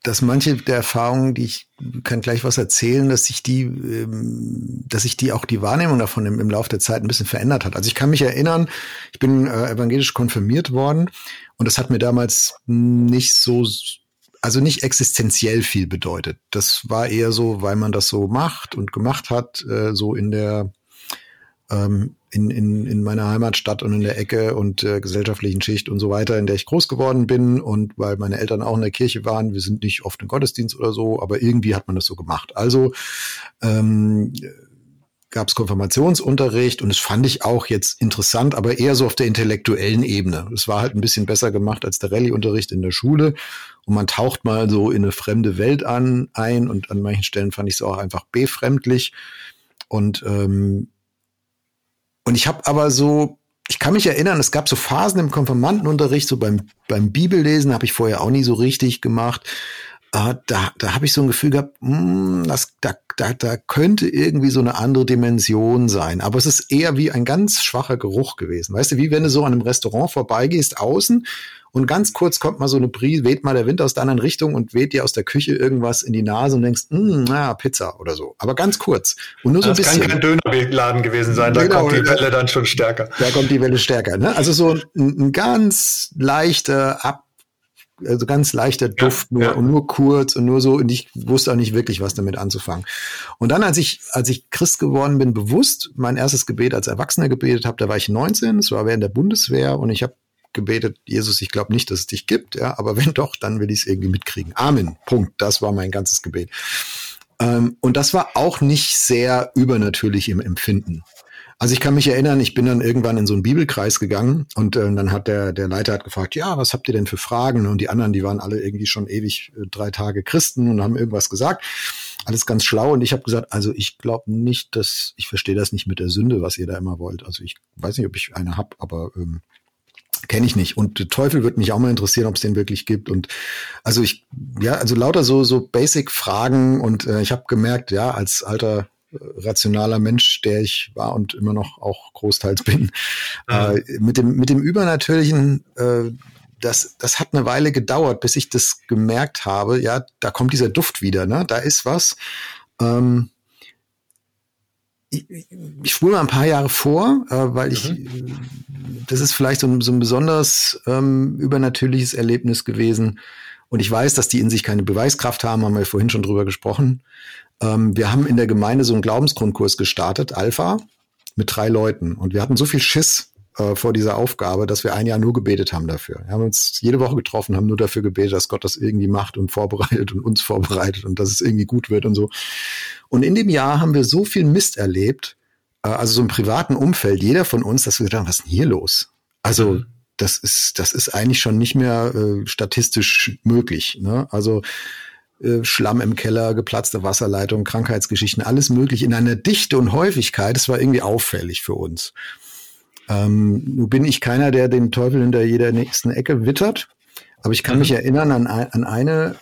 dass manche der Erfahrungen, die ich kann gleich was erzählen, dass sich die, ähm, dass sich die auch die Wahrnehmung davon im, im Laufe der Zeit ein bisschen verändert hat. Also ich kann mich erinnern, ich bin äh, evangelisch konfirmiert worden und das hat mir damals nicht so also nicht existenziell viel bedeutet. Das war eher so, weil man das so macht und gemacht hat, äh, so in der ähm, in, in, in meiner Heimatstadt und in der Ecke und äh, gesellschaftlichen Schicht und so weiter, in der ich groß geworden bin und weil meine Eltern auch in der Kirche waren, wir sind nicht oft im Gottesdienst oder so, aber irgendwie hat man das so gemacht. Also ähm, gab es Konfirmationsunterricht und das fand ich auch jetzt interessant, aber eher so auf der intellektuellen Ebene. Es war halt ein bisschen besser gemacht als der Rallye-Unterricht in der Schule und man taucht mal so in eine fremde Welt an ein und an manchen Stellen fand ich es auch einfach befremdlich und ähm, und ich habe aber so ich kann mich erinnern, es gab so Phasen im Konfirmandenunterricht, so beim, beim Bibellesen habe ich vorher auch nie so richtig gemacht. Äh, da, da habe ich so ein Gefühl gehabt, mh, hm, das, da, da, da könnte irgendwie so eine andere Dimension sein. Aber es ist eher wie ein ganz schwacher Geruch gewesen. Weißt du, wie wenn du so an einem Restaurant vorbeigehst außen und ganz kurz kommt mal so eine Brise, weht mal der Wind aus der anderen Richtung und weht dir aus der Küche irgendwas in die Nase und denkst, hm, na, Pizza oder so. Aber ganz kurz. Und nur so das ein bisschen. kann kein Dönerladen gewesen sein, da genau, kommt die Welle dann schon stärker. Da kommt die Welle stärker. Ne? Also so ein, ein ganz leichter Ab also ganz leichter Duft nur ja. und nur kurz und nur so und ich wusste auch nicht wirklich, was damit anzufangen. Und dann, als ich, als ich Christ geworden bin, bewusst mein erstes Gebet als Erwachsener gebetet habe, da war ich 19, es war während der Bundeswehr und ich habe gebetet, Jesus, ich glaube nicht, dass es dich gibt, ja, aber wenn doch, dann will ich es irgendwie mitkriegen. Amen. Punkt. Das war mein ganzes Gebet. Ähm, und das war auch nicht sehr übernatürlich im Empfinden. Also ich kann mich erinnern, ich bin dann irgendwann in so einen Bibelkreis gegangen und äh, dann hat der, der Leiter hat gefragt, ja, was habt ihr denn für Fragen? Und die anderen, die waren alle irgendwie schon ewig äh, drei Tage Christen und haben irgendwas gesagt. Alles ganz schlau. Und ich habe gesagt, also ich glaube nicht, dass, ich verstehe das nicht mit der Sünde, was ihr da immer wollt. Also ich weiß nicht, ob ich eine hab, aber ähm, kenne ich nicht. Und der Teufel wird mich auch mal interessieren, ob es den wirklich gibt. Und also ich, ja, also lauter so so Basic-Fragen. Und äh, ich habe gemerkt, ja, als alter rationaler Mensch, der ich war und immer noch auch großteils bin. *laughs* Ja. Äh, mit dem mit dem übernatürlichen, äh, das das hat eine Weile gedauert, bis ich das gemerkt habe. Ja, da kommt dieser Duft wieder. Ne, da ist was. Ähm, ich, ich spule mal ein paar Jahre vor, äh, weil ich, mhm. das ist vielleicht so ein, so ein besonders ähm, übernatürliches Erlebnis gewesen. Und ich weiß, dass die in sich keine Beweiskraft haben, haben wir vorhin schon drüber gesprochen. Ähm, wir haben in der Gemeinde so einen Glaubensgrundkurs gestartet, Alpha, mit drei Leuten. Und wir hatten so viel Schiss äh, vor dieser Aufgabe, dass wir ein Jahr nur gebetet haben dafür. Wir haben uns jede Woche getroffen, haben nur dafür gebetet, dass Gott das irgendwie macht und vorbereitet und uns vorbereitet und dass es irgendwie gut wird und so. Und in dem Jahr haben wir so viel Mist erlebt, äh, also so im privaten Umfeld, jeder von uns, dass wir gedacht haben, was ist denn hier los? Also mhm. das ist, das ist eigentlich schon nicht mehr äh, statistisch möglich. Ne? Also Schlamm im Keller, geplatzte Wasserleitung, Krankheitsgeschichten, alles möglich in einer Dichte und Häufigkeit. Das war irgendwie auffällig für uns. Ähm, nun bin ich keiner, der den Teufel hinter jeder nächsten Ecke wittert, aber ich kann mhm. mich erinnern an, an eine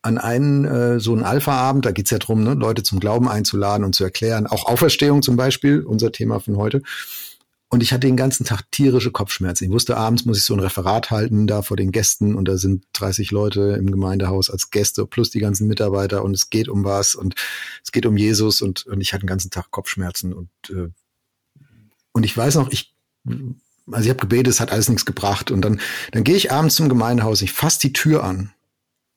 an einen äh, so einen Alpha-Abend, da geht's ja drum, ne, Leute zum Glauben einzuladen und zu erklären, auch Auferstehung zum Beispiel, unser Thema von heute. Und ich hatte den ganzen Tag tierische Kopfschmerzen. Ich wusste, abends muss ich so ein Referat halten da vor den Gästen und da sind 30 Leute im Gemeindehaus als Gäste plus die ganzen Mitarbeiter und es geht um was und es geht um Jesus und, und ich hatte den ganzen Tag Kopfschmerzen und äh, und ich weiß noch, ich also ich habe gebetet, es hat alles nichts gebracht und dann dann gehe ich abends zum Gemeindehaus, ich fasse die Tür an.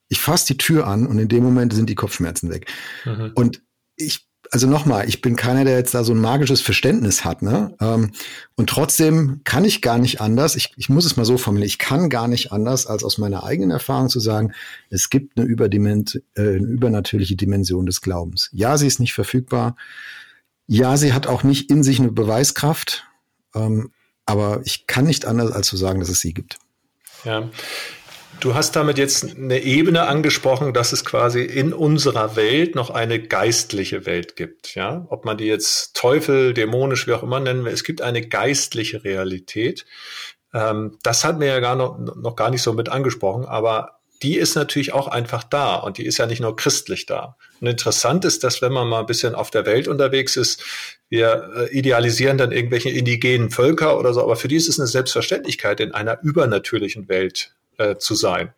Ich fasse die Tür an und in dem Moment sind die Kopfschmerzen weg. Mhm. Und ich also nochmal, ich bin keiner, der jetzt da so ein magisches Verständnis hat, ne? Ähm, und trotzdem kann ich gar nicht anders. Ich, ich muss es mal so formulieren. Ich kann gar nicht anders, als aus meiner eigenen Erfahrung zu sagen, es gibt eine, Überdiment, äh, eine übernatürliche Dimension des Glaubens. Ja, sie ist nicht verfügbar. Ja, sie hat auch nicht in sich eine Beweiskraft. Ähm, aber ich kann nicht anders, als zu sagen, dass es sie gibt. Ja, Du hast damit jetzt eine Ebene angesprochen, dass es quasi in unserer Welt noch eine geistliche Welt gibt. Ja, ob man die jetzt Teufel, dämonisch, wie auch immer nennen will, es gibt eine geistliche Realität. Ähm, das hat mir ja gar noch, noch gar nicht so mit angesprochen, aber die ist natürlich auch einfach da und die ist ja nicht nur christlich da. Und interessant ist, dass wenn man mal ein bisschen auf der Welt unterwegs ist, wir äh, idealisieren dann irgendwelche indigenen Völker oder so, aber für die ist es eine Selbstverständlichkeit, in einer übernatürlichen Welt äh, zu sein.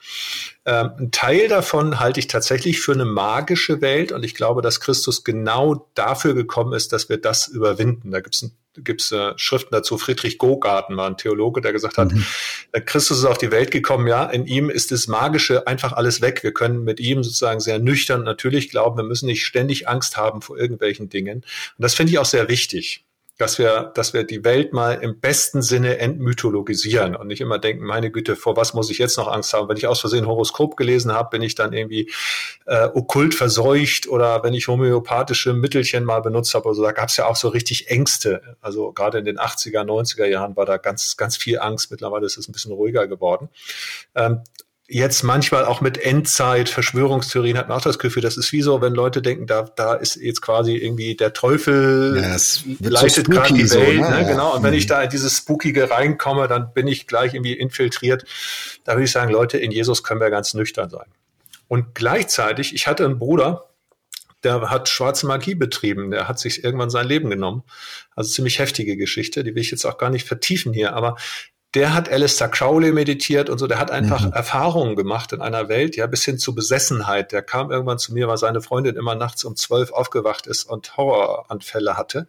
Ähm, ein Teil davon halte ich tatsächlich für eine magische Welt und ich glaube, dass Christus genau dafür gekommen ist, dass wir das überwinden. Da gibt's gibt's äh, Schriften dazu. Friedrich Gogarten war ein Theologe, der gesagt hat, mhm. Äh, Christus ist auf die Welt gekommen, ja, in ihm ist das Magische einfach alles weg. Wir können mit ihm sozusagen sehr nüchtern natürlich glauben, wir müssen nicht ständig Angst haben vor irgendwelchen Dingen. Und das finde ich auch sehr wichtig dass wir, dass wir die Welt mal im besten Sinne entmythologisieren und nicht immer denken, meine Güte, vor was muss ich jetzt noch Angst haben? Wenn ich aus Versehen Horoskop gelesen habe, bin ich dann irgendwie äh, okkult verseucht oder wenn ich homöopathische Mittelchen mal benutzt habe, also da gab es ja auch so richtig Ängste. Also gerade in den 80er, 90er Jahren war da ganz, ganz viel Angst. Mittlerweile ist es ein bisschen ruhiger geworden. Ähm, jetzt manchmal auch mit Endzeit, Verschwörungstheorien hat man auch das Gefühl, das ist wie so, wenn Leute denken, da, da ist jetzt quasi irgendwie der Teufel ja, leitet so gerade die Welt. So, ne? ne? Genau. Und mhm. wenn ich da in dieses Spookige reinkomme, dann bin ich gleich irgendwie infiltriert. Da würde ich sagen, Leute, in Jesus können wir ganz nüchtern sein. Und gleichzeitig, ich hatte einen Bruder, der hat schwarze Magie betrieben, der hat sich irgendwann sein Leben genommen. Also ziemlich heftige Geschichte, die will ich jetzt auch gar nicht vertiefen hier, aber der hat Alistair Crowley meditiert und so, der hat einfach mhm. Erfahrungen gemacht in einer Welt, ja, bis hin zu Besessenheit. Der kam irgendwann zu mir, weil seine Freundin immer nachts um zwölf aufgewacht ist und Horroranfälle hatte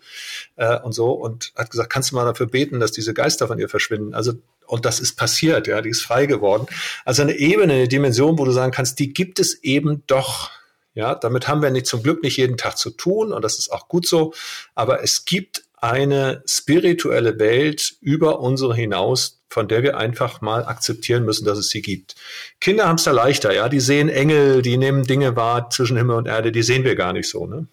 äh, und so und hat gesagt, kannst du mal dafür beten, dass diese Geister von ihr verschwinden? Also und das ist passiert, ja, die ist frei geworden. Also eine Ebene, eine Dimension, wo du sagen kannst, die gibt es eben doch. Ja, damit haben wir nicht zum Glück nicht jeden Tag zu tun und das ist auch gut so. Aber es gibt eine spirituelle Welt über unsere hinaus, von der wir einfach mal akzeptieren müssen, dass es sie gibt. Kinder haben es da leichter, ja, die sehen Engel, die nehmen Dinge wahr zwischen Himmel und Erde, die sehen wir gar nicht so, ne?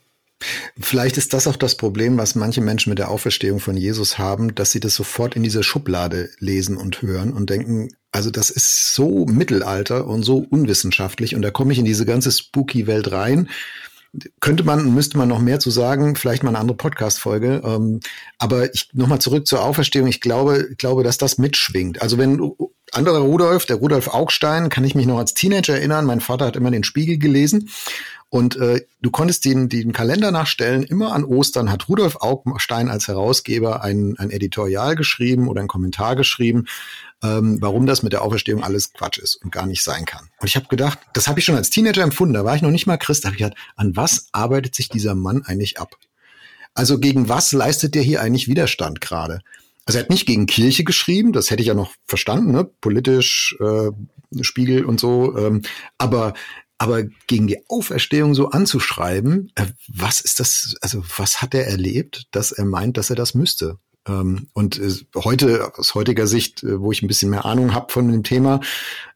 Vielleicht ist das auch das Problem, was manche Menschen mit der Auferstehung von Jesus haben, dass sie das sofort in dieser Schublade lesen und hören und denken, also das ist so Mittelalter und so unwissenschaftlich und da komme ich in diese ganze spooky Welt rein könnte man, müsste man noch mehr zu sagen, vielleicht mal eine andere Podcast-Folge. Ähm, aber ich nochmal zurück zur Auferstehung. Ich glaube, ich glaube, dass das mitschwingt. Also wenn anderer Rudolf, der Rudolf Augstein, kann ich mich noch als Teenager erinnern. Mein Vater hat immer den Spiegel gelesen und äh, du konntest den, den Kalender nachstellen. Immer an Ostern hat Rudolf Augstein als Herausgeber ein, ein Editorial geschrieben oder einen Kommentar geschrieben ähm, warum das mit der Auferstehung alles Quatsch ist und gar nicht sein kann. Und ich habe gedacht, das habe ich schon als Teenager empfunden, da war ich noch nicht mal Christ, da habe ich gedacht, an was arbeitet sich dieser Mann eigentlich ab? Also gegen was leistet der hier eigentlich Widerstand gerade? Also er hat nicht gegen Kirche geschrieben, das hätte ich ja noch verstanden, ne? politisch, äh, Spiegel und so, ähm, aber aber gegen die Auferstehung so anzuschreiben, äh, was ist das, also was hat er erlebt, dass er meint, dass er das müsste? Ähm, und äh, heute, aus heutiger Sicht, äh, wo ich ein bisschen mehr Ahnung habe von dem Thema,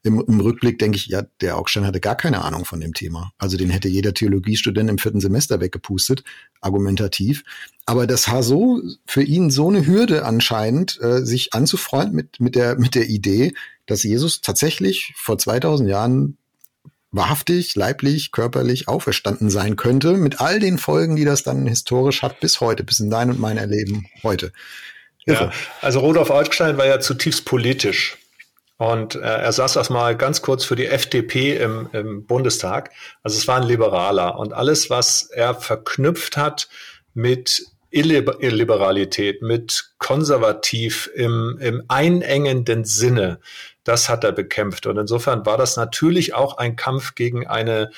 im, im, Rückblick denke ich, ja, der Augstein hatte gar keine Ahnung von dem Thema. Also den hätte jeder Theologiestudent im vierten Semester weggepustet, argumentativ. Aber das war so für ihn so eine Hürde anscheinend, sich anzufreunden mit, mit, der, mit der Idee, dass Jesus tatsächlich vor 2000 Jahren wahrhaftig, leiblich, körperlich auferstanden sein könnte, mit all den Folgen, die das dann historisch hat bis heute, bis in dein und mein Erleben heute. Irre. Ja, also Rudolf Altstein war ja zutiefst politisch. Und äh, er saß erstmal ganz kurz für die FDP im, im Bundestag. Also es war ein Liberaler. Und alles, was er verknüpft hat mit Illiberalität, mit konservativ im, im einengenden Sinne, das hat er bekämpft. Und insofern war das natürlich auch ein Kampf gegen eine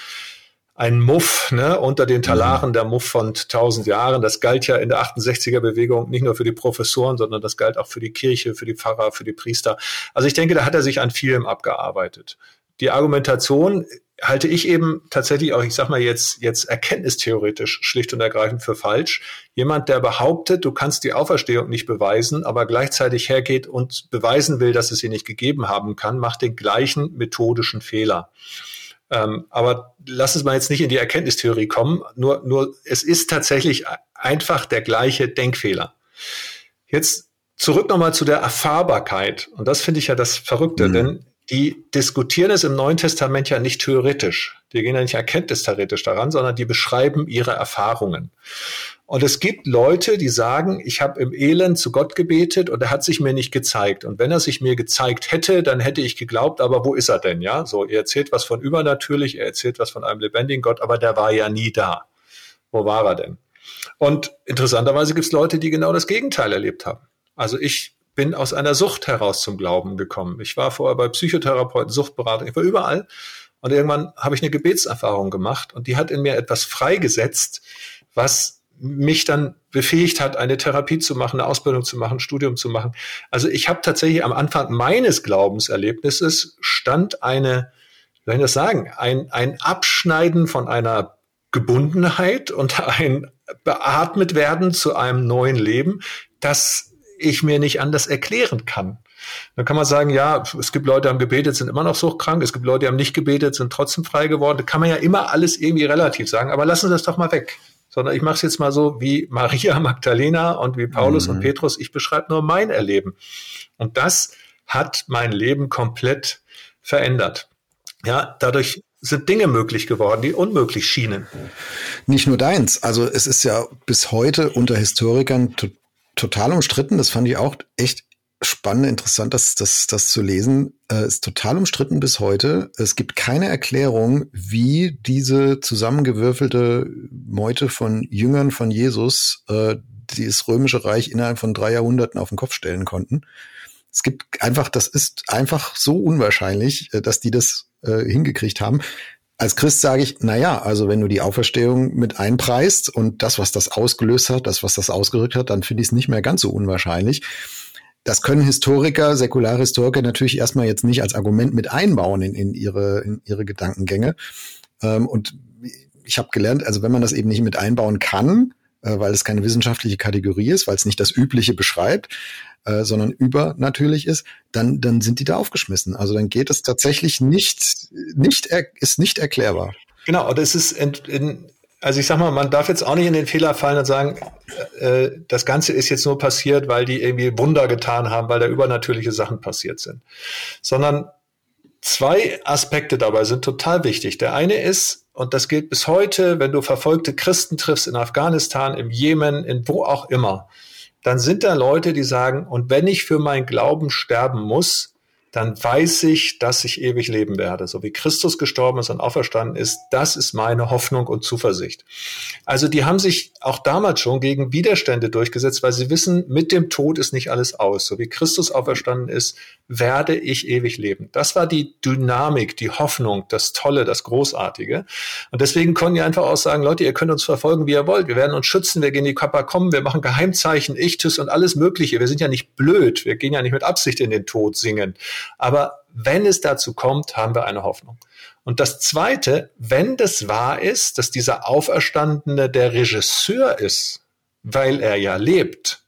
ein Muff ne, unter den Talaren, mhm. der Muff von tausend Jahren. Das galt ja in der 68er-Bewegung nicht nur für die Professoren, sondern das galt auch für die Kirche, für die Pfarrer, für die Priester. Also ich denke, da hat er sich an vielem abgearbeitet. Die Argumentation halte ich eben tatsächlich auch, ich sag mal jetzt, jetzt erkenntnistheoretisch schlicht und ergreifend für falsch. Jemand, der behauptet, du kannst die Auferstehung nicht beweisen, aber gleichzeitig hergeht und beweisen will, dass es sie nicht gegeben haben kann, macht den gleichen methodischen Fehler. Ähm, aber lass uns mal jetzt nicht in die Erkenntnistheorie kommen. Nur, nur, es ist tatsächlich einfach der gleiche Denkfehler. Jetzt zurück nochmal zu der Erfahrbarkeit. Und das finde ich ja das Verrückte, mhm. denn die diskutieren es im Neuen Testament ja nicht theoretisch. Die gehen ja nicht erkenntnistheoretisch daran, sondern die beschreiben ihre Erfahrungen. Und es gibt Leute, die sagen, ich habe im Elend zu Gott gebetet und er hat sich mir nicht gezeigt. Und wenn er sich mir gezeigt hätte, dann hätte ich geglaubt, aber wo ist er denn? Ja, so, er erzählt was von übernatürlich, er erzählt was von einem lebendigen Gott, aber der war ja nie da. Wo war er denn? Und interessanterweise gibt es Leute, die genau das Gegenteil erlebt haben. Also ich bin aus einer Sucht heraus zum Glauben gekommen. Ich war vorher bei Psychotherapeuten, Suchtberater, ich war überall. Und irgendwann habe ich eine Gebetserfahrung gemacht und die hat in mir etwas freigesetzt, was mich dann befähigt hat, eine Therapie zu machen, eine Ausbildung zu machen, Studium zu machen. Also ich habe tatsächlich am Anfang meines Glaubenserlebnisses stand eine, wie soll ich das sagen, ein, ein Abschneiden von einer Gebundenheit und ein beatmet werden zu einem neuen Leben, das ich mir nicht anders erklären kann. Dann kann man sagen, ja, es gibt Leute, die haben gebetet, sind immer noch suchtkrank. Es gibt Leute, die haben nicht gebetet, sind trotzdem frei geworden. Da kann man ja immer alles irgendwie relativ sagen. Aber lassen Sie das doch mal weg. Sondern ich mache es jetzt mal so wie Maria *laughs* Magdalena und wie Paulus mhm. und Petrus. Ich beschreibe nur mein Erleben. Und das hat mein Leben komplett verändert. Ja, dadurch sind Dinge möglich geworden, die unmöglich schienen. Nicht nur deins. Also es ist ja bis heute unter Historikern total umstritten. Das fand ich auch echt spannend, interessant, das, das, das zu lesen. Äh, ist total umstritten bis heute. Es gibt keine Erklärung, wie diese zusammengewürfelte Meute von Jüngern von Jesus äh, das römische Reich innerhalb von drei Jahrhunderten auf den Kopf stellen konnten. Es gibt einfach, das ist einfach so unwahrscheinlich, äh, dass die das äh, hingekriegt haben als Christ sage ich, na ja, also wenn du die Auferstehung mit einpreist und das, was das ausgelöst hat, das, was das ausgerückt hat, dann finde ich es nicht mehr ganz so unwahrscheinlich. Das können Historiker, säkulare Historiker natürlich erstmal jetzt nicht als Argument mit einbauen in, in, ihre, in ihre Gedankengänge. Ähm, und ich habe gelernt, also wenn man das eben nicht mit einbauen kann, äh, weil es keine wissenschaftliche Kategorie ist, weil es nicht das Übliche beschreibt, äh, sondern übernatürlich ist, dann, dann sind die da aufgeschmissen. Also dann geht es tatsächlich nicht, nicht ist nicht erklärbar. Genau, und es ist in, in, also ich sag mal, man darf jetzt auch nicht in den Fehler fallen und sagen, äh, das Ganze ist jetzt nur passiert, weil die irgendwie Wunder getan haben, weil da übernatürliche Sachen passiert sind. Sondern zwei Aspekte dabei sind total wichtig. Der eine ist, und das gilt bis heute, wenn du verfolgte Christen triffst in Afghanistan, im Jemen, in wo auch immer, dann sind da Leute, die sagen, und wenn ich für meinen Glauben sterben muss, dann weiß ich, dass ich ewig leben werde. So wie Christus gestorben ist und auferstanden ist, das ist meine Hoffnung und Zuversicht. Also die haben sich auch damals schon gegen Widerstände durchgesetzt, weil sie wissen, mit dem Tod ist nicht alles aus. So wie Christus auferstanden ist, werde ich ewig leben. Das war die Dynamik, die Hoffnung, das Tolle, das Großartige. Und deswegen konnten die einfach auch sagen, Leute, ihr könnt uns verfolgen, wie ihr wollt. Wir werden uns schützen, wir gehen in die kommen, wir machen Geheimzeichen, Ichtus und alles Mögliche. Wir sind ja nicht blöd. Wir gehen ja nicht mit Absicht in den Tod singen. Aber wenn es dazu kommt, haben wir eine Hoffnung. Und das Zweite, wenn das wahr ist, dass dieser Auferstandene der Regisseur ist, weil er ja lebt,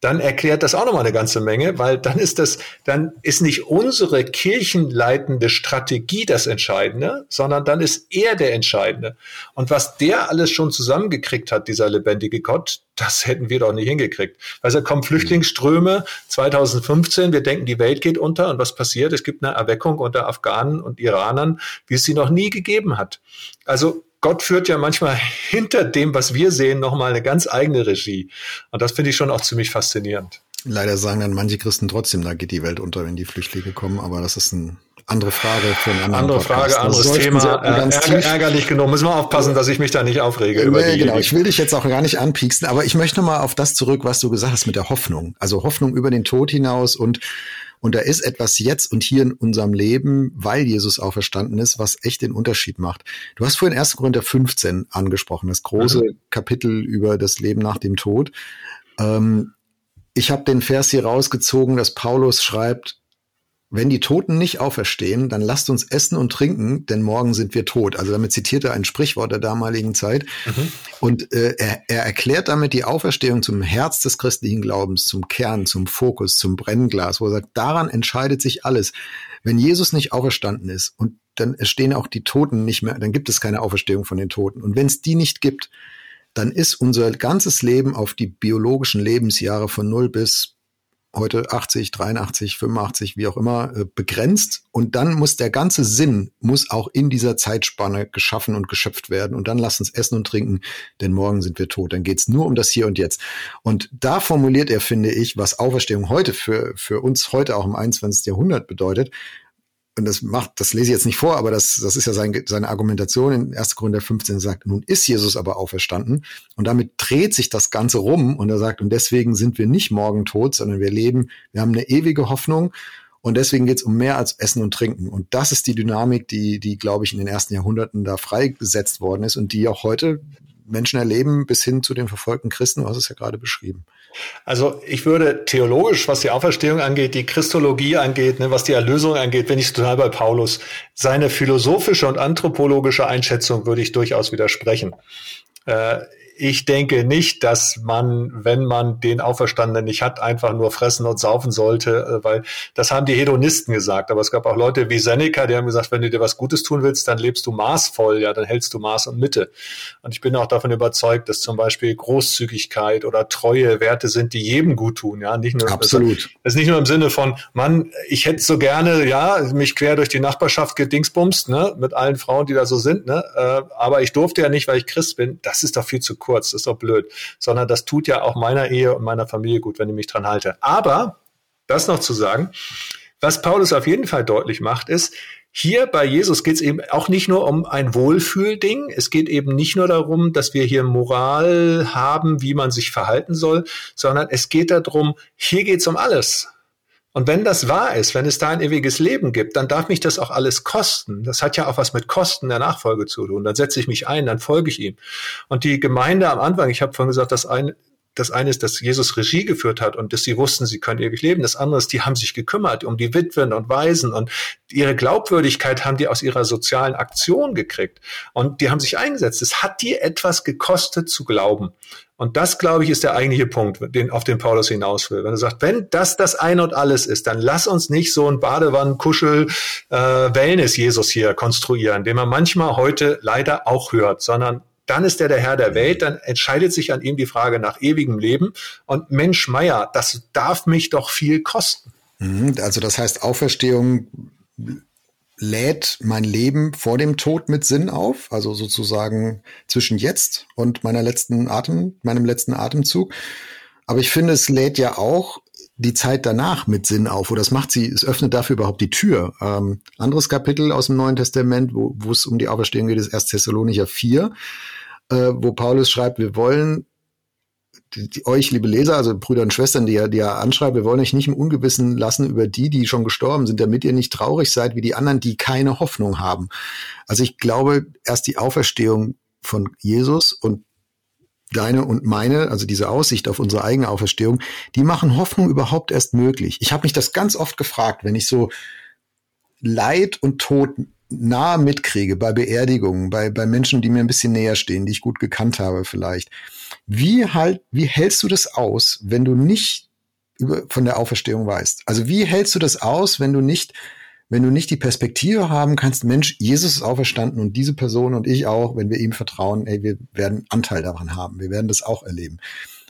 dann erklärt das auch nochmal eine ganze Menge, weil dann ist das, dann ist nicht unsere kirchenleitende Strategie das Entscheidende, sondern dann ist er der Entscheidende. Und was der alles schon zusammengekriegt hat, dieser lebendige Gott, das hätten wir doch nicht hingekriegt. Also kommen Flüchtlingsströme 2015, wir denken, die Welt geht unter und was passiert? Es gibt eine Erweckung unter Afghanen und Iranern, wie es sie noch nie gegeben hat. Also Gott führt ja manchmal *laughs* hinter dem, was wir sehen, nochmal eine ganz eigene Regie. Und das finde ich schon auch ziemlich faszinierend. Leider sagen dann manche Christen trotzdem, da geht die Welt unter, wenn die Flüchtlinge kommen, aber das ist eine andere Frage für einen anderen Andere Podcast. Frage, anderes Thema. Äh, ärger, ärgerlich genug. Müssen wir aufpassen, dass ich mich da nicht aufrege. über nee, genau. Ich will dich jetzt auch gar nicht anpieksen, aber ich möchte mal auf das zurück, was du gesagt hast mit der Hoffnung. Also Hoffnung über den Tod hinaus und und da ist etwas jetzt und hier in unserem Leben, weil Jesus auferstanden ist, was echt den Unterschied macht. Du hast vorhin 1. Korinther 15 angesprochen, das große mhm. Kapitel über das Leben nach dem Tod. Ähm, ich habe den Vers hier rausgezogen, dass Paulus schreibt, wenn die Toten nicht auferstehen, dann lasst uns essen und trinken, denn morgen sind wir tot. Also damit zitiert er ein Sprichwort der damaligen Zeit. Mhm. Und äh, er, er erklärt damit die Auferstehung zum Herz des christlichen Glaubens, zum Kern, zum Fokus, zum Brennglas, wo er sagt, daran entscheidet sich alles. Wenn Jesus nicht auferstanden ist und dann stehen auch die Toten nicht mehr, dann gibt es keine Auferstehung von den Toten. Und wenn es die nicht gibt, dann ist unser ganzes Leben auf die biologischen Lebensjahre von 0 bis heute 80, 83, 85, wie auch immer, äh, begrenzt. Und dann muss der ganze Sinn, muss auch in dieser Zeitspanne geschaffen und geschöpft werden. Und dann lass uns essen und trinken, denn morgen sind wir tot. Dann geht's nur um das Hier und Jetzt. Und da formuliert er, finde ich, was Auferstehung heute für, für uns heute auch im 21. Jahrhundert bedeutet und das macht, das lese ich jetzt nicht vor, aber das, das ist ja sein, seine Argumentation in 1. Korinther 15 sagt, nun ist Jesus aber auferstanden und damit dreht sich das Ganze rum und er sagt, und deswegen sind wir nicht morgen tot, sondern wir leben, wir haben eine ewige Hoffnung und deswegen geht es um mehr als Essen und Trinken. Und das ist die Dynamik, die, die, glaube ich, in den ersten Jahrhunderten da freigesetzt worden ist und die auch heute Menschen erleben, bis hin zu den verfolgten Christen, hast es ja gerade beschrieben. Also ich würde theologisch, was die Auferstehung angeht, die Christologie angeht, ne, was die Erlösung angeht, bin ich total bei Paulus. Seine philosophische und anthropologische Einschätzung würde ich durchaus widersprechen. Äh, ich denke nicht, dass man, wenn man den Auferstandenen nicht hat, einfach nur fressen und saufen sollte, äh, weil das haben die Hedonisten gesagt. Aber es gab auch Leute wie Seneca, die haben gesagt, wenn du dir was Gutes tun willst, dann lebst du maßvoll, ja, dann hältst du Maß und Mitte. Und ich bin auch davon überzeugt, dass zum Beispiel Großzügigkeit oder Treue Werte sind, die jedem gut tun, ja, nicht nur. Absolut. Das ist nicht nur im Sinne von, Mann, ich hätte so gerne, ja, mich quer durch die Nachbarschaft gedingsbumst, ne, mit allen Frauen, die da so sind, ne, äh, aber ich durfte ja nicht, weil ich Christ bin. Das ist doch viel zu kurz, ist doch blöd, sondern das tut ja auch meiner Ehe und meiner Familie gut, wenn ich mich dran halte. Aber, das noch zu sagen, was Paulus auf jeden Fall deutlich macht, ist, hier bei Jesus geht es eben auch nicht nur um ein Wohlfühlding. Es geht eben nicht nur darum, dass wir hier Moral haben, wie man sich verhalten soll, sondern es geht darum, hier geht es um alles. Und wenn das wahr ist, wenn es da ein ewiges Leben gibt, dann darf mich das auch alles kosten. Das hat ja auch was mit Kosten der Nachfolge zu tun. Dann setze ich mich ein, dann folge ich ihm. Und die Gemeinde am Anfang, ich habe vorhin gesagt, das eine, das eine ist, dass Jesus Regie geführt hat und dass sie wussten, sie können ewig leben. Das andere ist, die haben sich gekümmert um die Witwen und Waisen und ihre Glaubwürdigkeit haben die aus ihrer sozialen Aktion gekriegt und die haben sich eingesetzt. Es hat dir etwas gekostet zu glauben. Und das, glaube ich, ist der eigentliche Punkt, den, auf den Paulus hinaus will. Wenn er sagt, wenn das das Ein und Alles ist, dann lass uns nicht so ein Badewannen-Kuschel äh, hier konstruieren, den man manchmal heute leider auch hört, sondern dann ist er der Herr der Welt, dann entscheidet sich an ihm die Frage nach ewigem Leben. Und Mensch, Meier, das darf mich doch viel kosten. Mhm, also das heißt, Auferstehung lädt mein Leben vor dem Tod mit Sinn auf, also sozusagen zwischen jetzt und meiner letzten Atem, meinem letzten Atemzug. Aber ich finde, es lädt ja auch die Zeit danach mit Sinn auf oder es macht sie, es öffnet dafür überhaupt die Tür. Ähm, anderes Kapitel aus dem Neuen Testament, wo, wo es um die Auferstehung geht, ist 1. Thessalonicher 4, äh, wo Paulus schreibt, wir wollen die, die, euch, liebe Leser, also Brüder und Schwestern, die er, die er anschreibt, wir wollen euch nicht im Ungewissen lassen über die, die schon gestorben sind, damit ihr nicht traurig seid wie die anderen, die keine Hoffnung haben. Also ich glaube, erst die Auferstehung von Jesus und deine und meine, also diese Aussicht auf unsere eigene Auferstehung, die machen Hoffnung überhaupt erst möglich. Ich habe mich das ganz oft gefragt, wenn ich so Leid und Tod nah mitkriege bei Beerdigungen, bei, bei Menschen, die mir ein bisschen näher stehen, die ich gut gekannt habe vielleicht. Wie halt, wie hältst du das aus, wenn du nicht über, von der Auferstehung weißt? Also wie hältst du das aus, wenn du nicht wenn du nicht die Perspektive haben kannst, Mensch, Jesus ist auferstanden und diese Person und ich auch, wenn wir ihm vertrauen, ey, wir werden Anteil daran haben. Wir werden das auch erleben.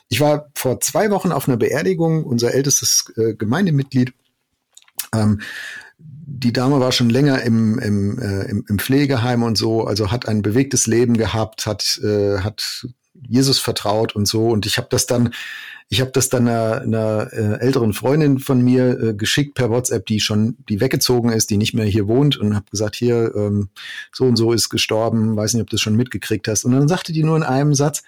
Ich war vor zwei Wochen auf einer Beerdigung, unser ältestes äh, Gemeindemitglied. Ähm, die Dame war schon länger im, im, äh, im, im Pflegeheim und so, also hat ein bewegtes Leben gehabt, hat, äh, hat Jesus vertraut und so. Und ich habe das dann ich habe das dann einer, einer äh, älteren Freundin von mir äh, geschickt per WhatsApp, die schon, die weggezogen ist, die nicht mehr hier wohnt und habe gesagt, hier, ähm, so und so ist gestorben, weiß nicht, ob du das schon mitgekriegt hast. Und dann sagte die nur in einem Satz,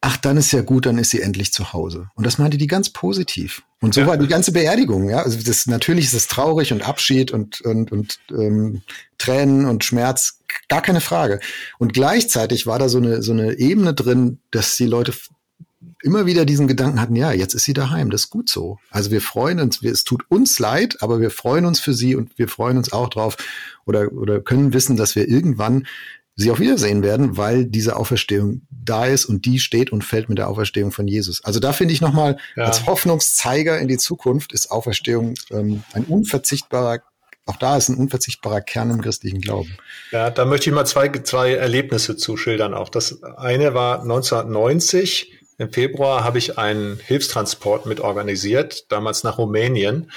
ach, dann ist ja gut, dann ist sie endlich zu Hause. Und das meinte die ganz positiv. Und so ja. war die ganze Beerdigung, ja. Also das natürlich ist es traurig und Abschied und, und, und ähm, Tränen und Schmerz, gar keine Frage. Und gleichzeitig war da so eine, so eine Ebene drin, dass die Leute immer wieder diesen Gedanken hatten, ja, jetzt ist sie daheim, das ist gut so. Also wir freuen uns, wir, es tut uns leid, aber wir freuen uns für sie und wir freuen uns auch drauf oder, oder können wissen, dass wir irgendwann sie auch wiedersehen werden, weil diese Auferstehung da ist und die steht und fällt mit der Auferstehung von Jesus. Also da finde ich nochmal, ja. als Hoffnungszeiger in die Zukunft ist Auferstehung ähm, ein unverzichtbarer auch da ist ein unverzichtbarer Kern im christlichen Glauben. Ja, da möchte ich mal zwei, zwei Erlebnisse zuschildern auch. Das eine war 1990, im Februar habe ich einen Hilfstransport mit organisiert, damals nach Rumänien.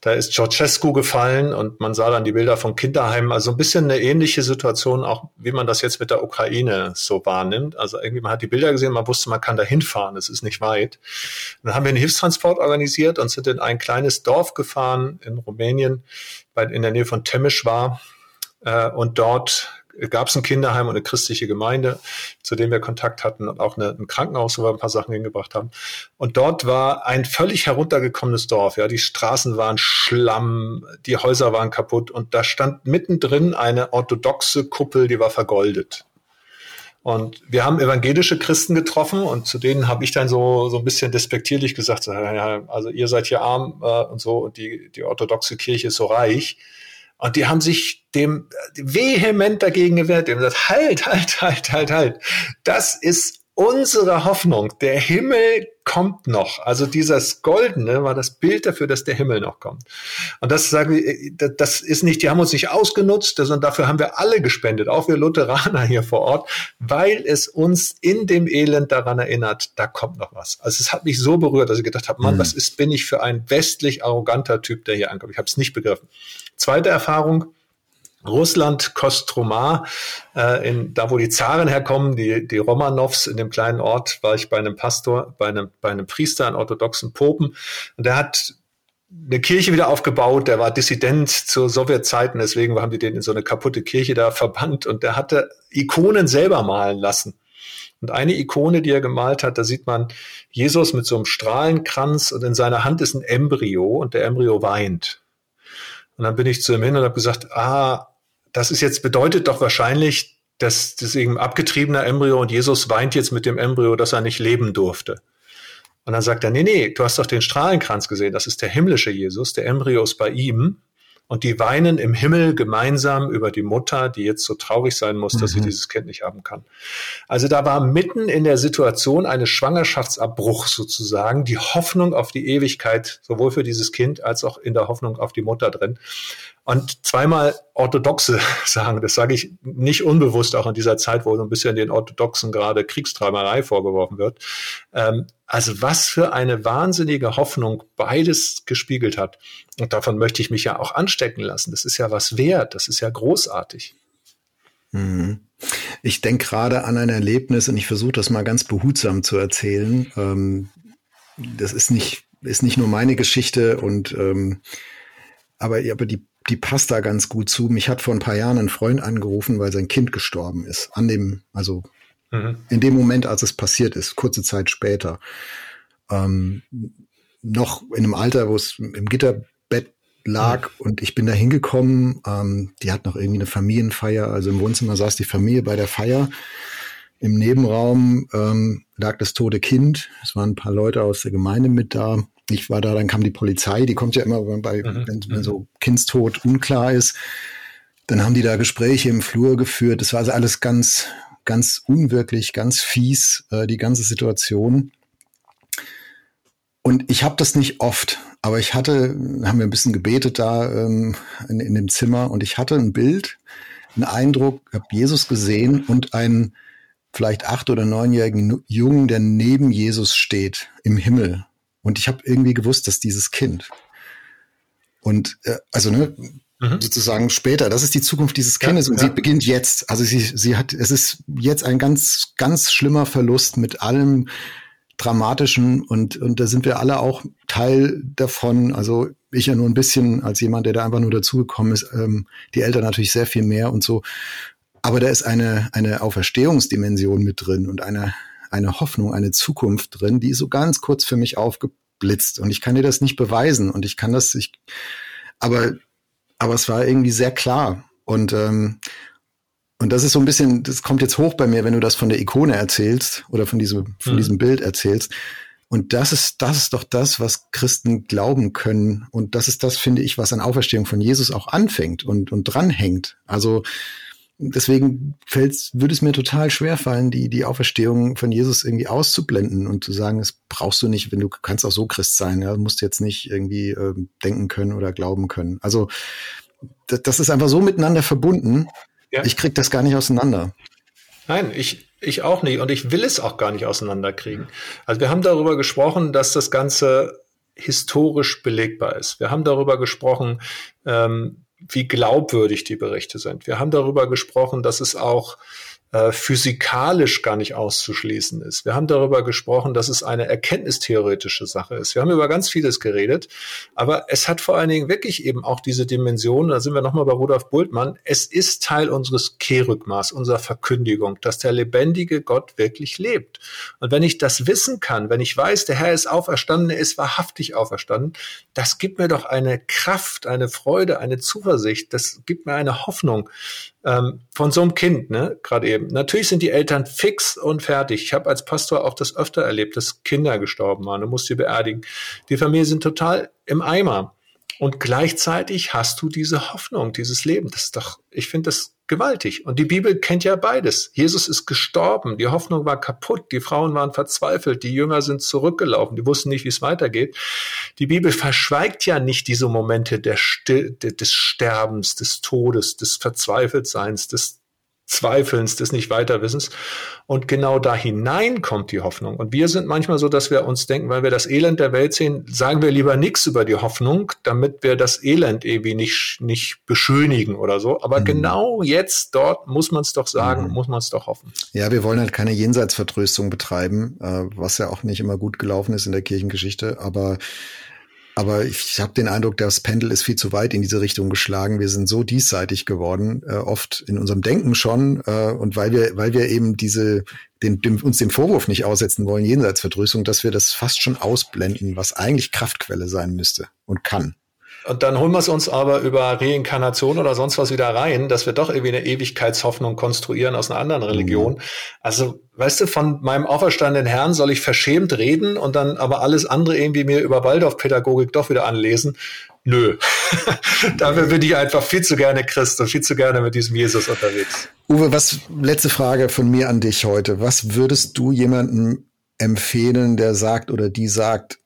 Da ist Ceausescu gefallen und man sah dann die Bilder von Kinderheimen. Also ein bisschen eine ähnliche Situation, auch wie man das jetzt mit der Ukraine so wahrnimmt. Also irgendwie, man hat die Bilder gesehen, man wusste, man kann da hinfahren, es ist nicht weit. dann haben wir einen Hilfstransport organisiert und sind in ein kleines Dorf gefahren in Rumänien, in der Nähe von Temeschwar. Äh, und dort gab es ein Kinderheim und eine christliche Gemeinde, zu dem wir Kontakt hatten und auch eine, ein Krankenhaus, wo wir ein paar Sachen hingebracht haben. Und dort war ein völlig heruntergekommenes Dorf. Ja, die Straßen waren Schlamm, die Häuser waren kaputt und da stand mittendrin eine orthodoxe Kuppel, die war vergoldet. Und wir haben evangelische Christen getroffen und zu denen habe ich dann so, so ein bisschen despektierlich gesagt, so, ja, also ihr seid hier arm äh, und so und die, die orthodoxe Kirche ist so reich. Und die haben sich dem vehement dagegen gewehrt. Die haben gesagt, halt, halt, halt, halt, halt. Das ist unsere Hoffnung. Der Himmel kommt noch. Also dieses Goldene war das Bild dafür, dass der Himmel noch kommt. Und das sagen wir, das ist nicht, die haben uns nicht ausgenutzt, sondern dafür haben wir alle gespendet, auch wir Lutheraner hier vor Ort, weil es uns in dem Elend daran erinnert, da kommt noch was. Also es hat mich so berührt, dass ich gedacht habe, Mann, mhm. was ist, bin ich für ein westlich arroganter Typ, der hier ankommt. Ich habe es nicht begriffen. Zweite Erfahrung, Russland, Kostromar, äh, in, da wo die Zaren herkommen, die, die Romanows in dem kleinen Ort, war ich bei einem Pastor, bei einem, bei einem Priester, einem orthodoxen Popen, und der hat eine Kirche wieder aufgebaut, der war Dissident zu Sowjetzeiten, deswegen haben die den in so eine kaputte Kirche da verbannt und der hatte Ikonen selber malen lassen. Und eine Ikone, die er gemalt hat, da sieht man Jesus mit so einem Strahlenkranz und in seiner Hand ist ein Embryo und der Embryo weint. Und dann bin ich zu ihm hin und habe gesagt, ah, das ist jetzt bedeutet doch wahrscheinlich, dass das eben abgetriebener Embryo und Jesus weint jetzt mit dem Embryo, dass er nicht leben durfte. Und dann sagt er, nee, nee, du hast doch den Strahlenkranz gesehen, das ist der himmlische Jesus, der Embryo ist bei ihm und die weinen im Himmel gemeinsam über die Mutter, die jetzt so traurig sein muss, dass mhm. sie dieses Kind nicht haben kann. Also da war mitten in der Situation eines Schwangerschaftsabbruchs sozusagen die Hoffnung auf die Ewigkeit, sowohl für dieses Kind als auch in der Hoffnung auf die Mutter drin. Und zweimal Orthodoxe *laughs* sagen, das sage ich nicht unbewusst, auch in dieser Zeit, wo so ein bisschen den Orthodoxen gerade Kriegstreiberei vorgeworfen wird. Ähm, also was für eine wahnsinnige Hoffnung beides gespiegelt hat. Und davon möchte ich mich ja auch anstecken lassen. Das ist ja was wert. Das ist ja großartig. Mhm. Ich denke gerade an ein Erlebnis und ich versuche das mal ganz behutsam zu erzählen. Ähm, das ist nicht ist nicht nur meine Geschichte und ähm, aber, aber die, die passt da ganz gut zu. Mich hat vor ein paar Jahren ein Freund angerufen, weil sein Kind gestorben ist. An dem, also mhm. in dem Moment, als es passiert ist, kurze Zeit später. Ähm, noch in einem Alter, wo es im Gitterbett lag mhm. und ich bin da hingekommen. Ähm, die hat noch irgendwie eine Familienfeier, also im Wohnzimmer saß die Familie bei der Feier. Im Nebenraum ähm, lag das tote Kind. Es waren ein paar Leute aus der Gemeinde mit da. Ich war da, dann kam die Polizei, die kommt ja immer bei, mhm. wenn, wenn so Kindstod unklar ist. Dann haben die da Gespräche im Flur geführt. Das war also alles ganz, ganz unwirklich, ganz fies, äh, die ganze Situation. Und ich habe das nicht oft, aber ich hatte, haben wir ein bisschen gebetet da ähm, in, in dem Zimmer und ich hatte ein Bild, einen Eindruck, habe Jesus gesehen und einen vielleicht acht- oder neunjährigen Jungen, der neben Jesus steht im Himmel. Und ich habe irgendwie gewusst, dass dieses Kind. Und äh, also ne, mhm. sozusagen später, das ist die Zukunft dieses Kindes ja, und ja. sie beginnt jetzt. Also sie, sie hat, es ist jetzt ein ganz, ganz schlimmer Verlust mit allem Dramatischen und, und da sind wir alle auch Teil davon. Also ich ja nur ein bisschen als jemand, der da einfach nur dazugekommen ist, ähm, die Eltern natürlich sehr viel mehr und so. Aber da ist eine, eine Auferstehungsdimension mit drin und eine, eine Hoffnung, eine Zukunft drin, die ist so ganz kurz für mich aufgeblitzt. Und ich kann dir das nicht beweisen und ich kann das, ich, aber, aber es war irgendwie sehr klar. Und, ähm, und das ist so ein bisschen, das kommt jetzt hoch bei mir, wenn du das von der Ikone erzählst oder von diesem, von mhm. diesem Bild erzählst. Und das ist, das ist doch das, was Christen glauben können. Und das ist das, finde ich, was an Auferstehung von Jesus auch anfängt und, und dranhängt. Also, deswegen fällt's, würde es mir total schwer fallen, die, die Auferstehung von Jesus irgendwie auszublenden und zu sagen, das brauchst du nicht, wenn du kannst auch so Christ sein, ja, du musst jetzt nicht irgendwie äh, denken können oder glauben können. Also das, das ist einfach so miteinander verbunden. Ja. Ich krieg das gar nicht auseinander. Nein, ich, ich auch nicht und ich will es auch gar nicht auseinanderkriegen. Also wir haben darüber gesprochen, dass das Ganze historisch belegbar ist. Wir haben darüber gesprochen, ähm, wie glaubwürdig die Berichte sind. Wir haben darüber gesprochen, dass es auch äh, physikalisch gar nicht auszuschließen ist. Wir haben darüber gesprochen, dass es eine erkenntnistheoretische Sache ist. Wir haben über ganz vieles geredet, aber es hat vor allen Dingen wirklich eben auch diese Dimension, da sind wir nochmal bei Rudolf Bultmann, es ist Teil unseres Kehrrückmaß, unserer Verkündigung, dass der lebendige Gott wirklich lebt. Und wenn ich das wissen kann, wenn ich weiß, der Herr ist auferstanden, er ist wahrhaftig auferstanden, das gibt mir doch eine Kraft, eine Freude, eine Zuversicht, das gibt mir eine Hoffnung, ähm, von so einem Kind, ne, gerade eben. Natürlich sind die Eltern fix und fertig. Ich habe als Pastor auch das öfter erlebt, dass Kinder gestorben waren und musste sie beerdigen. Die Familien sind total im Eimer. Und gleichzeitig hast du diese Hoffnung, dieses Leben. Das ist doch, ich finde das gewaltig. Und die Bibel kennt ja beides. Jesus ist gestorben, die Hoffnung war kaputt, die Frauen waren verzweifelt, die Jünger sind zurückgelaufen, die wussten nicht, wie es weitergeht. Die Bibel verschweigt ja nicht diese Momente des Sterbens, des Todes, des Verzweifeltseins, des Zweifelns, des Nicht-Weiterwissens. Und genau da hinein kommt die Hoffnung. Und wir sind manchmal so, dass wir uns denken, weil wir das Elend der Welt sehen, sagen wir lieber nichts über die Hoffnung, damit wir das Elend irgendwie nicht, nicht beschönigen oder so. Aber mhm. genau jetzt, dort muss man es doch sagen, mhm. muss man es doch hoffen. Ja, wir wollen halt keine Jenseitsvertröstung betreiben, äh, was ja auch nicht immer gut gelaufen ist in der Kirchengeschichte. Aber aber ich habe den Eindruck, das Pendel ist viel zu weit in diese Richtung geschlagen. Wir sind so diesseitig geworden, äh, oft in unserem Denken schon. Äh, und weil wir, weil wir eben diese, den, dem, uns dem Vorwurf nicht aussetzen wollen, Jenseitsverdrüssung, dass wir das fast schon ausblenden, was eigentlich Kraftquelle sein müsste und kann. Und dann holen wir es uns aber über Reinkarnation oder sonst was wieder rein, dass wir doch irgendwie eine Ewigkeitshoffnung konstruieren aus einer anderen Religion. Mhm. Also, weißt du, von meinem auferstandenen Herrn soll ich verschämt reden und dann aber alles andere irgendwie mir über Waldorfpädagogik doch wieder anlesen. Nö. *laughs* Dafür bin ich einfach viel zu gerne Christ und viel zu gerne mit diesem Jesus unterwegs. Uwe, was, letzte Frage von mir an dich heute. Was würdest du jemandem empfehlen, der sagt oder die sagt,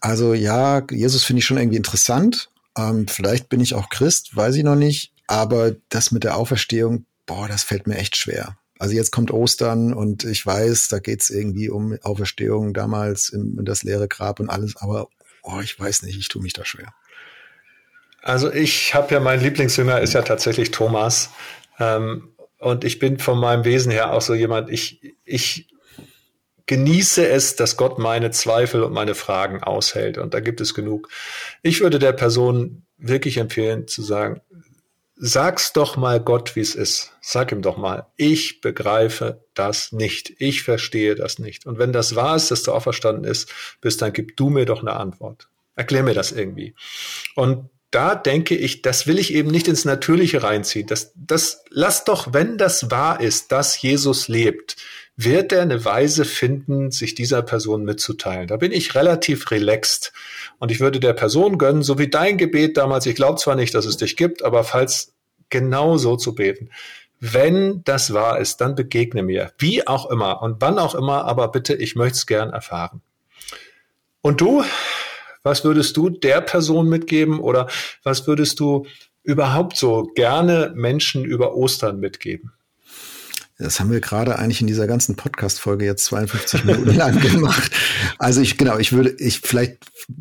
also ja, Jesus finde ich schon irgendwie interessant. Ähm, vielleicht bin ich auch Christ, weiß ich noch nicht. Aber das mit der Auferstehung, boah, das fällt mir echt schwer. Also jetzt kommt Ostern und ich weiß, da geht's irgendwie um Auferstehung damals in, in das leere Grab und alles, aber oh, ich weiß nicht, ich tue mich da schwer. Also ich habe ja, mein Lieblingsjünger ist ja tatsächlich Thomas. Ähm, und ich bin von meinem Wesen her auch so jemand, ich, ich genieße es, dass Gott meine Zweifel und meine Fragen aushält. Und da gibt es genug. Ich würde der Person wirklich empfehlen zu sagen, sag's doch mal Gott, wie es ist. Sag ihm doch mal, ich begreife das nicht. Ich verstehe das nicht. Und wenn das wahr ist, dass du auferstanden ist, bist, dann gib du mir doch eine Antwort. Erklär mir das irgendwie. Und da denke ich, das will ich eben nicht ins Natürliche reinziehen. Das, das, lass doch, wenn das wahr ist, dass Jesus lebt, wird er eine Weise finden, sich dieser Person mitzuteilen. Da bin ich relativ relaxed. Und ich würde der Person gönnen, so wie dein Gebet damals, ich glaube zwar nicht, dass es dich gibt, aber falls genau so zu beten. Wenn das wahr ist, dann begegne mir, wie auch immer und wann auch immer, aber bitte, ich möchte es gern erfahren. Und du, was würdest du der Person mitgeben oder was würdest du überhaupt so gerne Menschen über Ostern mitgeben? Das haben wir gerade eigentlich in dieser ganzen Podcast-Folge jetzt 52 Minuten lang *laughs* gemacht. Also ich, genau, ich würde, ich, vielleicht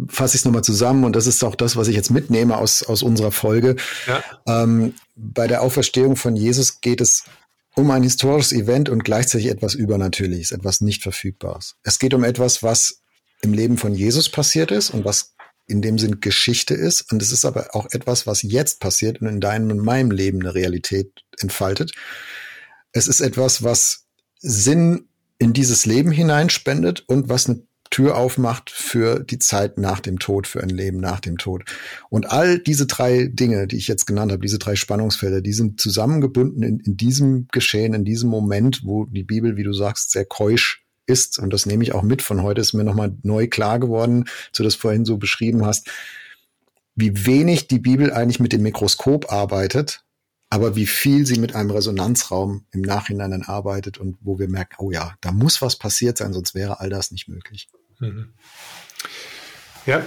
fasse ich es nochmal zusammen und das ist auch das, was ich jetzt mitnehme aus, aus unserer Folge. Ja. Ähm, bei der Auferstehung von Jesus geht es um ein historisches Event und gleichzeitig etwas Übernatürliches, etwas nicht Verfügbares. Es geht um etwas, was im Leben von Jesus passiert ist und was in dem Sinn Geschichte ist. Und es ist aber auch etwas, was jetzt passiert und in deinem und meinem Leben eine Realität entfaltet. Es ist etwas, was Sinn in dieses Leben hineinspendet und was eine Tür aufmacht für die Zeit nach dem Tod, für ein Leben nach dem Tod. Und all diese drei Dinge, die ich jetzt genannt habe, diese drei Spannungsfelder, die sind zusammengebunden in, in diesem Geschehen, in diesem Moment, wo die Bibel, wie du sagst, sehr keusch ist. Und das nehme ich auch mit von heute, ist mir nochmal neu klar geworden, du das vorhin so beschrieben hast, wie wenig die Bibel eigentlich mit dem Mikroskop arbeitet aber wie viel sie mit einem Resonanzraum im Nachhinein dann arbeitet und wo wir merken, oh ja, da muss was passiert sein, sonst wäre all das nicht möglich. Mhm. Ja,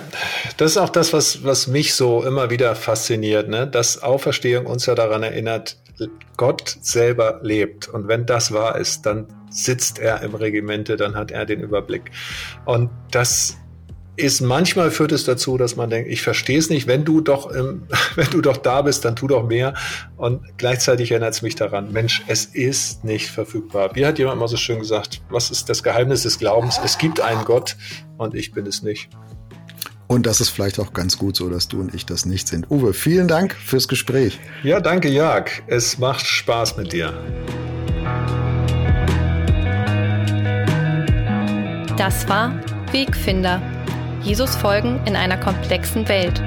das ist auch das, was, was mich so immer wieder fasziniert, ne? dass Auferstehung uns ja daran erinnert, Gott selber lebt. Und wenn das wahr ist, dann sitzt er im Regimente, dann hat er den Überblick. Und das ist manchmal führt es dazu, dass man denkt, ich verstehe es nicht, wenn du doch, ähm, *laughs* wenn du doch da bist, dann tu doch mehr. Und gleichzeitig erinnert es mich daran, Mensch, es ist nicht verfügbar. Wie hat jemand mal so schön gesagt, was ist das Geheimnis des Glaubens? Es gibt einen Gott und ich bin es nicht. Und das ist vielleicht auch ganz gut so, dass du und ich das nicht sind. Uwe, vielen Dank fürs Gespräch. Ja, danke, Jörg. Es macht Spaß mit dir. Das war Wegfinder Jesus folgen in einer komplexen Welt.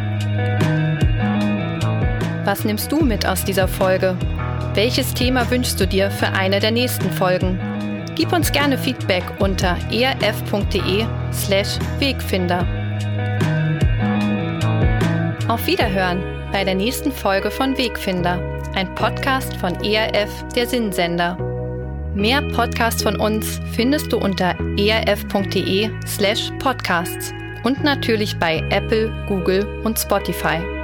Was nimmst du mit aus dieser Folge? Welches Thema wünschst du dir für eine der nächsten Folgen? Gib uns gerne Feedback unter erf.de/slash Wegfinder. Auf Wiederhören bei der nächsten Folge von Wegfinder, ein Podcast von ERF, der Sinnsender. Mehr Podcasts von uns findest du unter erf.de/slash podcasts und natürlich bei Apple, Google und Spotify.